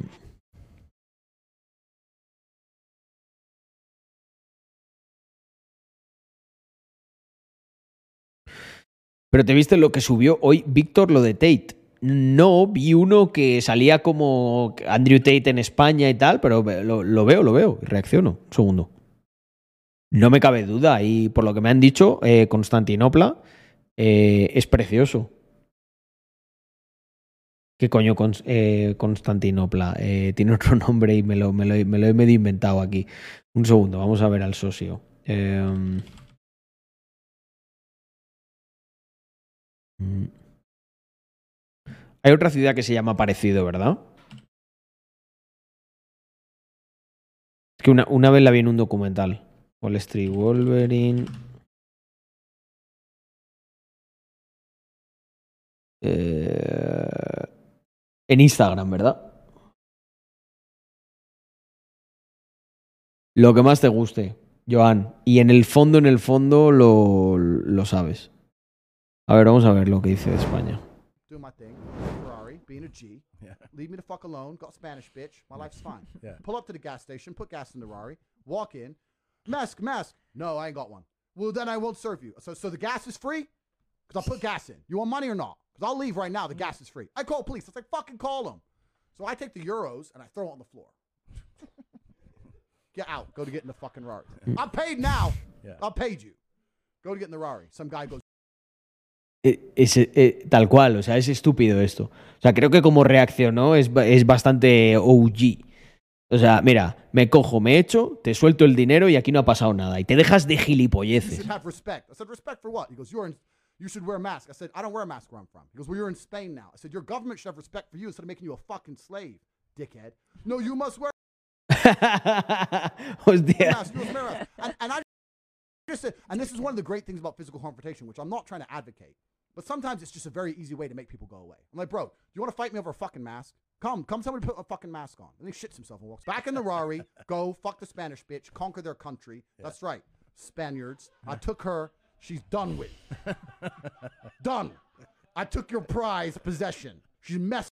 Pero te viste lo que subió hoy Víctor, lo de Tate. No, vi uno que salía como Andrew Tate en España y tal, pero lo, lo veo, lo veo reacciono. Un segundo. No me cabe duda, y por lo que me han dicho, eh, Constantinopla eh, es precioso. ¿Qué coño eh, Constantinopla? Eh, tiene otro nombre y me lo, me lo he medio inventado aquí. Un segundo, vamos a ver al socio. Em, mm. Hay otra ciudad que se llama parecido, ¿verdad? Es que una, una vez la vi en un documental. Wall Street Wolverine. Eh, en Instagram, ¿verdad? Lo que más te guste, Joan. Y en el fondo, en el fondo, lo, lo sabes. A ver, vamos a ver lo que dice de España. doing my thing, Ferrari, being a G. Yeah. Leave me the fuck alone. Got a Spanish bitch. My life's fine. Yeah. Pull up to the gas station, put gas in the Rari, walk in, mask, mask. No, I ain't got one. Well, then I won't serve you. So, so the gas is free? Because I'll put gas in. You want money or not? Because I'll leave right now. The gas is free. I call police. I like, fucking call them. So I take the euros and I throw it on the floor. get out. Go to get in the fucking Rari. I'm paid now. Yeah. I paid you. Go to get in the Rari. Some guy goes, Eh, es, eh, tal cual, o sea, es estúpido esto. O sea, creo que como reaccionó es, es bastante OG. O sea, mira, me cojo, me echo, te suelto el dinero y aquí no ha pasado nada. Y te dejas de gilipolleces. have respect. I said, respect for what? He goes, you're in, you should wear a mask. I said, I don't wear a mask where I'm from. He goes, well, you're in Spain now. I said, your government should have respect for you instead of making you a fucking slave, dickhead. No, you must wear a Hostia. mask. You must wear a mask. And, and I just said, and this is one of the great things about physical confrontation, which I'm not trying to advocate, but sometimes it's just a very easy way to make people go away. I'm like, bro, do you want to fight me over a fucking mask? Come, come, somebody put a fucking mask on. And he shits himself and walks back in the Rari. Go fuck the Spanish bitch. Conquer their country. That's right, Spaniards. I took her. She's done with. done. I took your prize possession. She's messed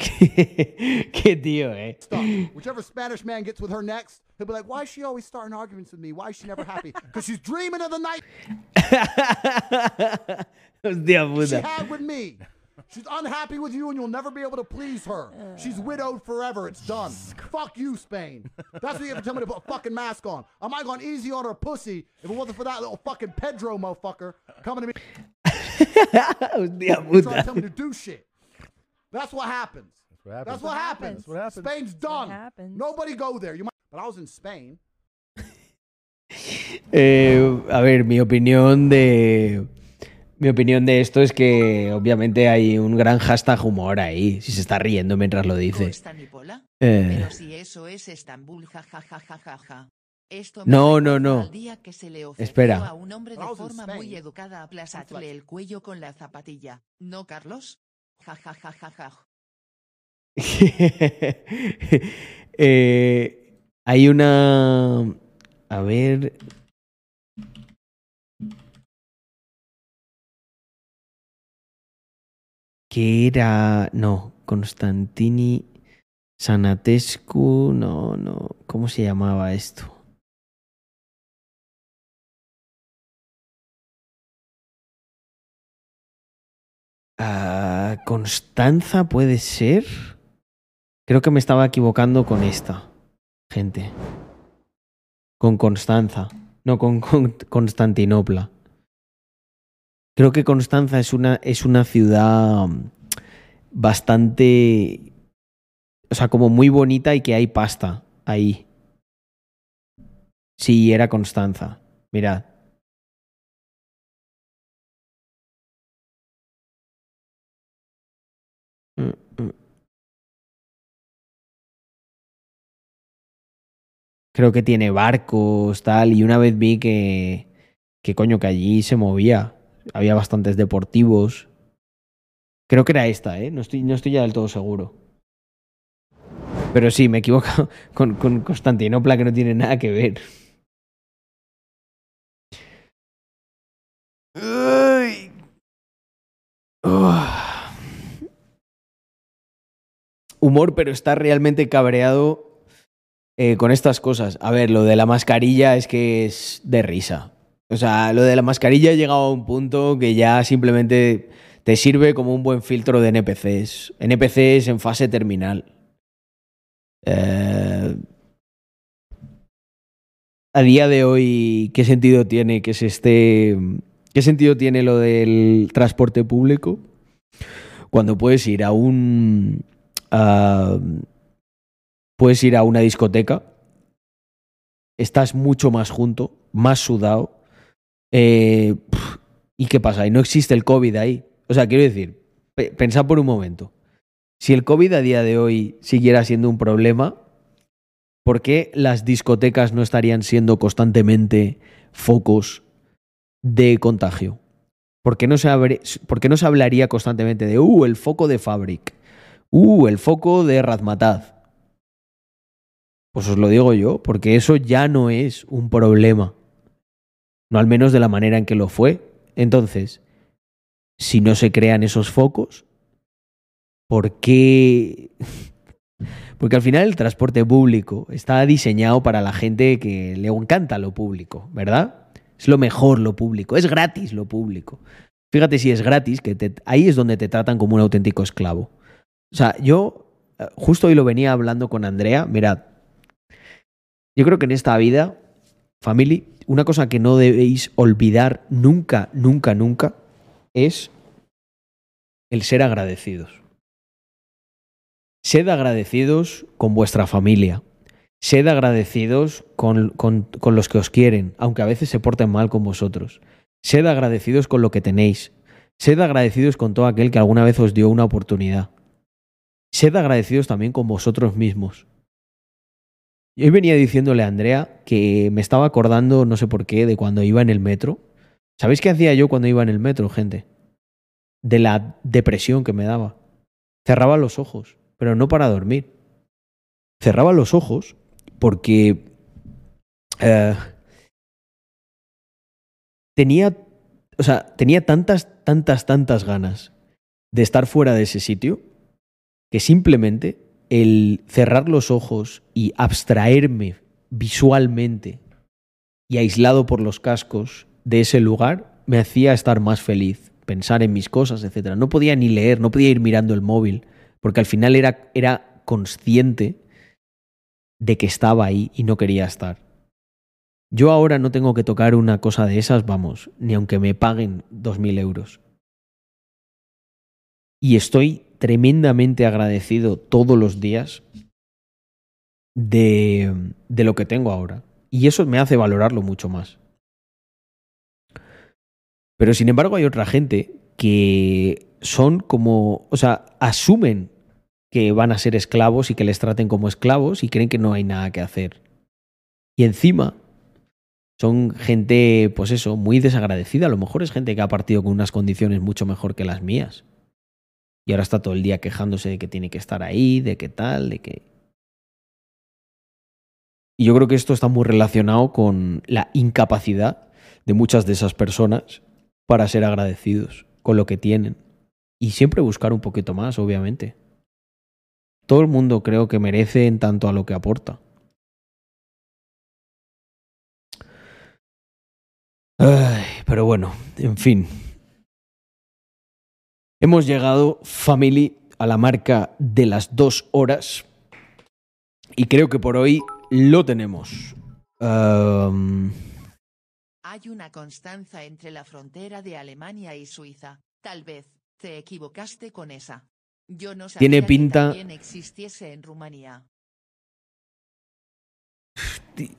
Qué tío, eh. Whichever Spanish man gets with her next, he'll be like, "Why is she always starting arguments with me? Why is she never happy? Because she's dreaming of the night she had with me. She's unhappy with you, and you'll never be able to please her. She's widowed forever. It's done. Fuck you, Spain. That's what you have to tell me to put a fucking mask on. I might have gone easy on her pussy if it wasn't for that little fucking Pedro motherfucker coming to me Hostia trying to tell me to do shit. That's what happens. That's what happens. That's what happens. That's what happens. Spain's done. happens. Nobody go there. You might, but I was in Spain. Eh, a ver, mi opinión de. Mi opinión de esto es que obviamente hay un gran hashtag humor ahí, si se está riendo mientras lo dice. Constantinopola. Eh, Pero si eso es Estambul, jajajajaja. Esto No, me no, no. al día que se le ofreció Espera. a un hombre de forma muy educada aplazarle el cuello con la zapatilla. ¿No, Carlos? Eh, hay una. A ver. ¿Qué era? No, Constantini Sanatescu. No, no. ¿Cómo se llamaba esto? Ah, Constanza puede ser. Creo que me estaba equivocando con esta gente. Con Constanza. No, con, con Constantinopla. Creo que Constanza es una, es una ciudad mm, bastante. O sea, como muy bonita y que hay pasta ahí. Sí, era Constanza. Mirad. Creo que tiene barcos, tal, y una vez vi que, que coño, que allí se movía. Había bastantes deportivos. Creo que era esta, ¿eh? No estoy, no estoy ya del todo seguro. Pero sí, me he equivocado con, con Constantinopla, que no tiene nada que ver. Ay. Uf. Humor, pero está realmente cabreado eh, con estas cosas. A ver, lo de la mascarilla es que es de risa. O sea, lo de la mascarilla ha llegado a un punto que ya simplemente te sirve como un buen filtro de NPCs. NPCs en fase terminal. Eh, a día de hoy, ¿qué sentido tiene que se esté. ¿Qué sentido tiene lo del transporte público? Cuando puedes ir a un. Puedes ir a una discoteca. Estás mucho más junto, más sudado. Eh, ¿Y qué pasa? Y no existe el COVID ahí. O sea, quiero decir, pe- pensad por un momento. Si el COVID a día de hoy siguiera siendo un problema, ¿por qué las discotecas no estarían siendo constantemente focos de contagio? ¿Por qué no se, por qué no se hablaría constantemente de, uh, el foco de Fabric? Uh, el foco de Razmataz? Pues os lo digo yo, porque eso ya no es un problema. No al menos de la manera en que lo fue. Entonces, si no se crean esos focos, ¿por qué? Porque al final el transporte público está diseñado para la gente que le encanta lo público, ¿verdad? Es lo mejor lo público, es gratis lo público. Fíjate si es gratis, que te- ahí es donde te tratan como un auténtico esclavo. O sea, yo eh, justo hoy lo venía hablando con Andrea, mirad, yo creo que en esta vida, family, una cosa que no debéis olvidar nunca, nunca, nunca, es el ser agradecidos. Sed agradecidos con vuestra familia. Sed agradecidos con, con- con los que os quieren, aunque a veces se porten mal con vosotros. Sed agradecidos con lo que tenéis. Sed agradecidos con todo aquel que alguna vez os dio una oportunidad. Sed agradecidos también con vosotros mismos. Y hoy venía diciéndole a Andrea que me estaba acordando, no sé por qué, de cuando iba en el metro. ¿Sabéis qué hacía yo cuando iba en el metro, gente? De la depresión que me daba. Cerraba los ojos, pero no para dormir. Cerraba los ojos porque eh, tenía, o sea, tenía tantas, tantas, tantas ganas de estar fuera de ese sitio que simplemente el cerrar los ojos y abstraerme visualmente y aislado por los cascos de ese lugar me hacía estar más feliz, pensar en mis cosas, etc. No podía ni leer, no podía ir mirando el móvil, porque al final era, era consciente de que estaba ahí y no quería estar. Yo ahora no tengo que tocar una cosa de esas, vamos, ni aunque me paguen dos mil euros. Y estoy tremendamente agradecido todos los días de, de lo que tengo ahora. Y eso me hace valorarlo mucho más. Pero sin embargo hay otra gente que son como, o sea, asumen que van a ser esclavos y que les traten como esclavos y creen que no hay nada que hacer. Y encima son gente, pues eso, muy desagradecida. A lo mejor es gente que ha partido con unas condiciones mucho mejor que las mías. Y ahora está todo el día quejándose de que tiene que estar ahí, de que tal, de que... Y yo creo que esto está muy relacionado con la incapacidad de muchas de esas personas para ser agradecidos con lo que tienen. Y siempre buscar un poquito más, obviamente. Todo el mundo creo que merece en tanto a lo que aporta. Ay, pero bueno, en fin. Hemos llegado, family, a la marca de las dos horas. Y creo que por hoy lo tenemos. Um, Hay una constanza entre la frontera de Alemania y Suiza. Tal vez, te equivocaste con esa. Yo no sabía Tiene que pinta- también existiese en Rumanía.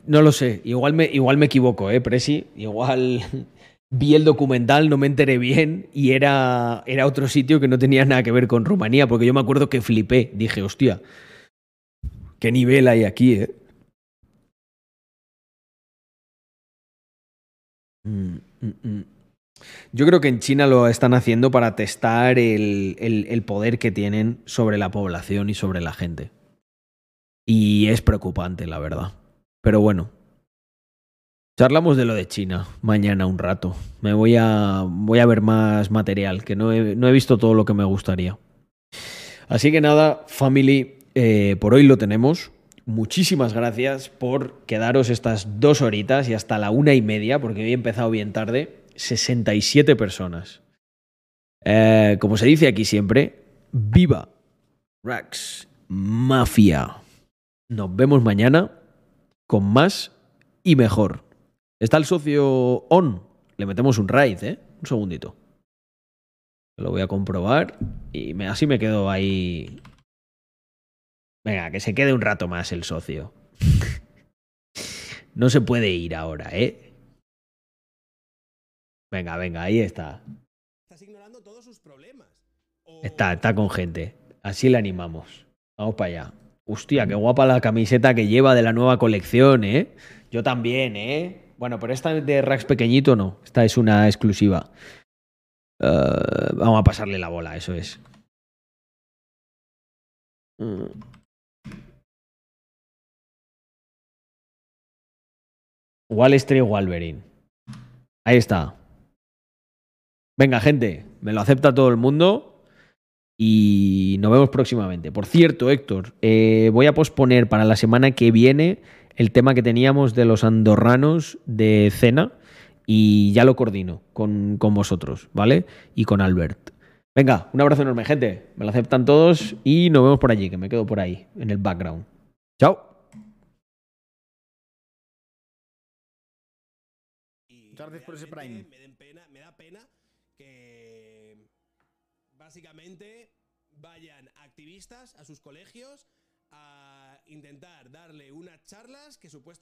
no lo sé, igual me, igual me equivoco, ¿eh, Presi? Igual vi el documental, no me enteré bien y era, era otro sitio que no tenía nada que ver con Rumanía, porque yo me acuerdo que flipé. Dije, hostia, qué nivel hay aquí, ¿eh? Mm, mm, mm. Yo creo que en China lo están haciendo para testar el, el- el poder que tienen sobre la población y sobre la gente. Y es preocupante, la verdad. Pero bueno. Charlamos de lo de China mañana un rato. Me voy a, voy a ver más material, que no he, no he visto todo lo que me gustaría. Así que nada, family, eh, por hoy lo tenemos. Muchísimas gracias por quedaros estas dos horitas y hasta la una y media, porque hoy he empezado bien tarde. 67 personas. Eh, como se dice aquí siempre, viva Rax Mafia. Nos vemos mañana con más y mejor. Está el socio on. Le metemos un raid, ¿eh? Un segundito. Lo voy a comprobar y me- así me quedo ahí. Venga, que se quede un rato más el socio. no se puede ir ahora, ¿eh? Venga, venga, ahí está. Estás ignorando todos sus problemas. O- Está, está con gente. Así le animamos. Vamos para allá. Hostia, qué guapa la camiseta que lleva de la nueva colección, ¿eh? Yo también, ¿eh? Bueno, pero esta de Rax pequeñito no. Esta es una exclusiva. Eh, vamos a pasarle la bola, eso es. Mm. Wall Street Wolverine. Ahí está. Venga, gente, me lo acepta todo el mundo y nos vemos próximamente. Por cierto, Héctor, eh, voy a posponer para la semana que viene el tema que teníamos de los andorranos de cena y ya lo coordino con, con vosotros, ¿vale? Y con Albert. Venga, un abrazo enorme, gente. Me lo aceptan todos y nos vemos por allí, que me quedo por ahí, en el background. Chao. gracias por ese Prime. Me, den pena, me da pena que básicamente vayan activistas a sus colegios a intentar darle unas charlas que supuestamente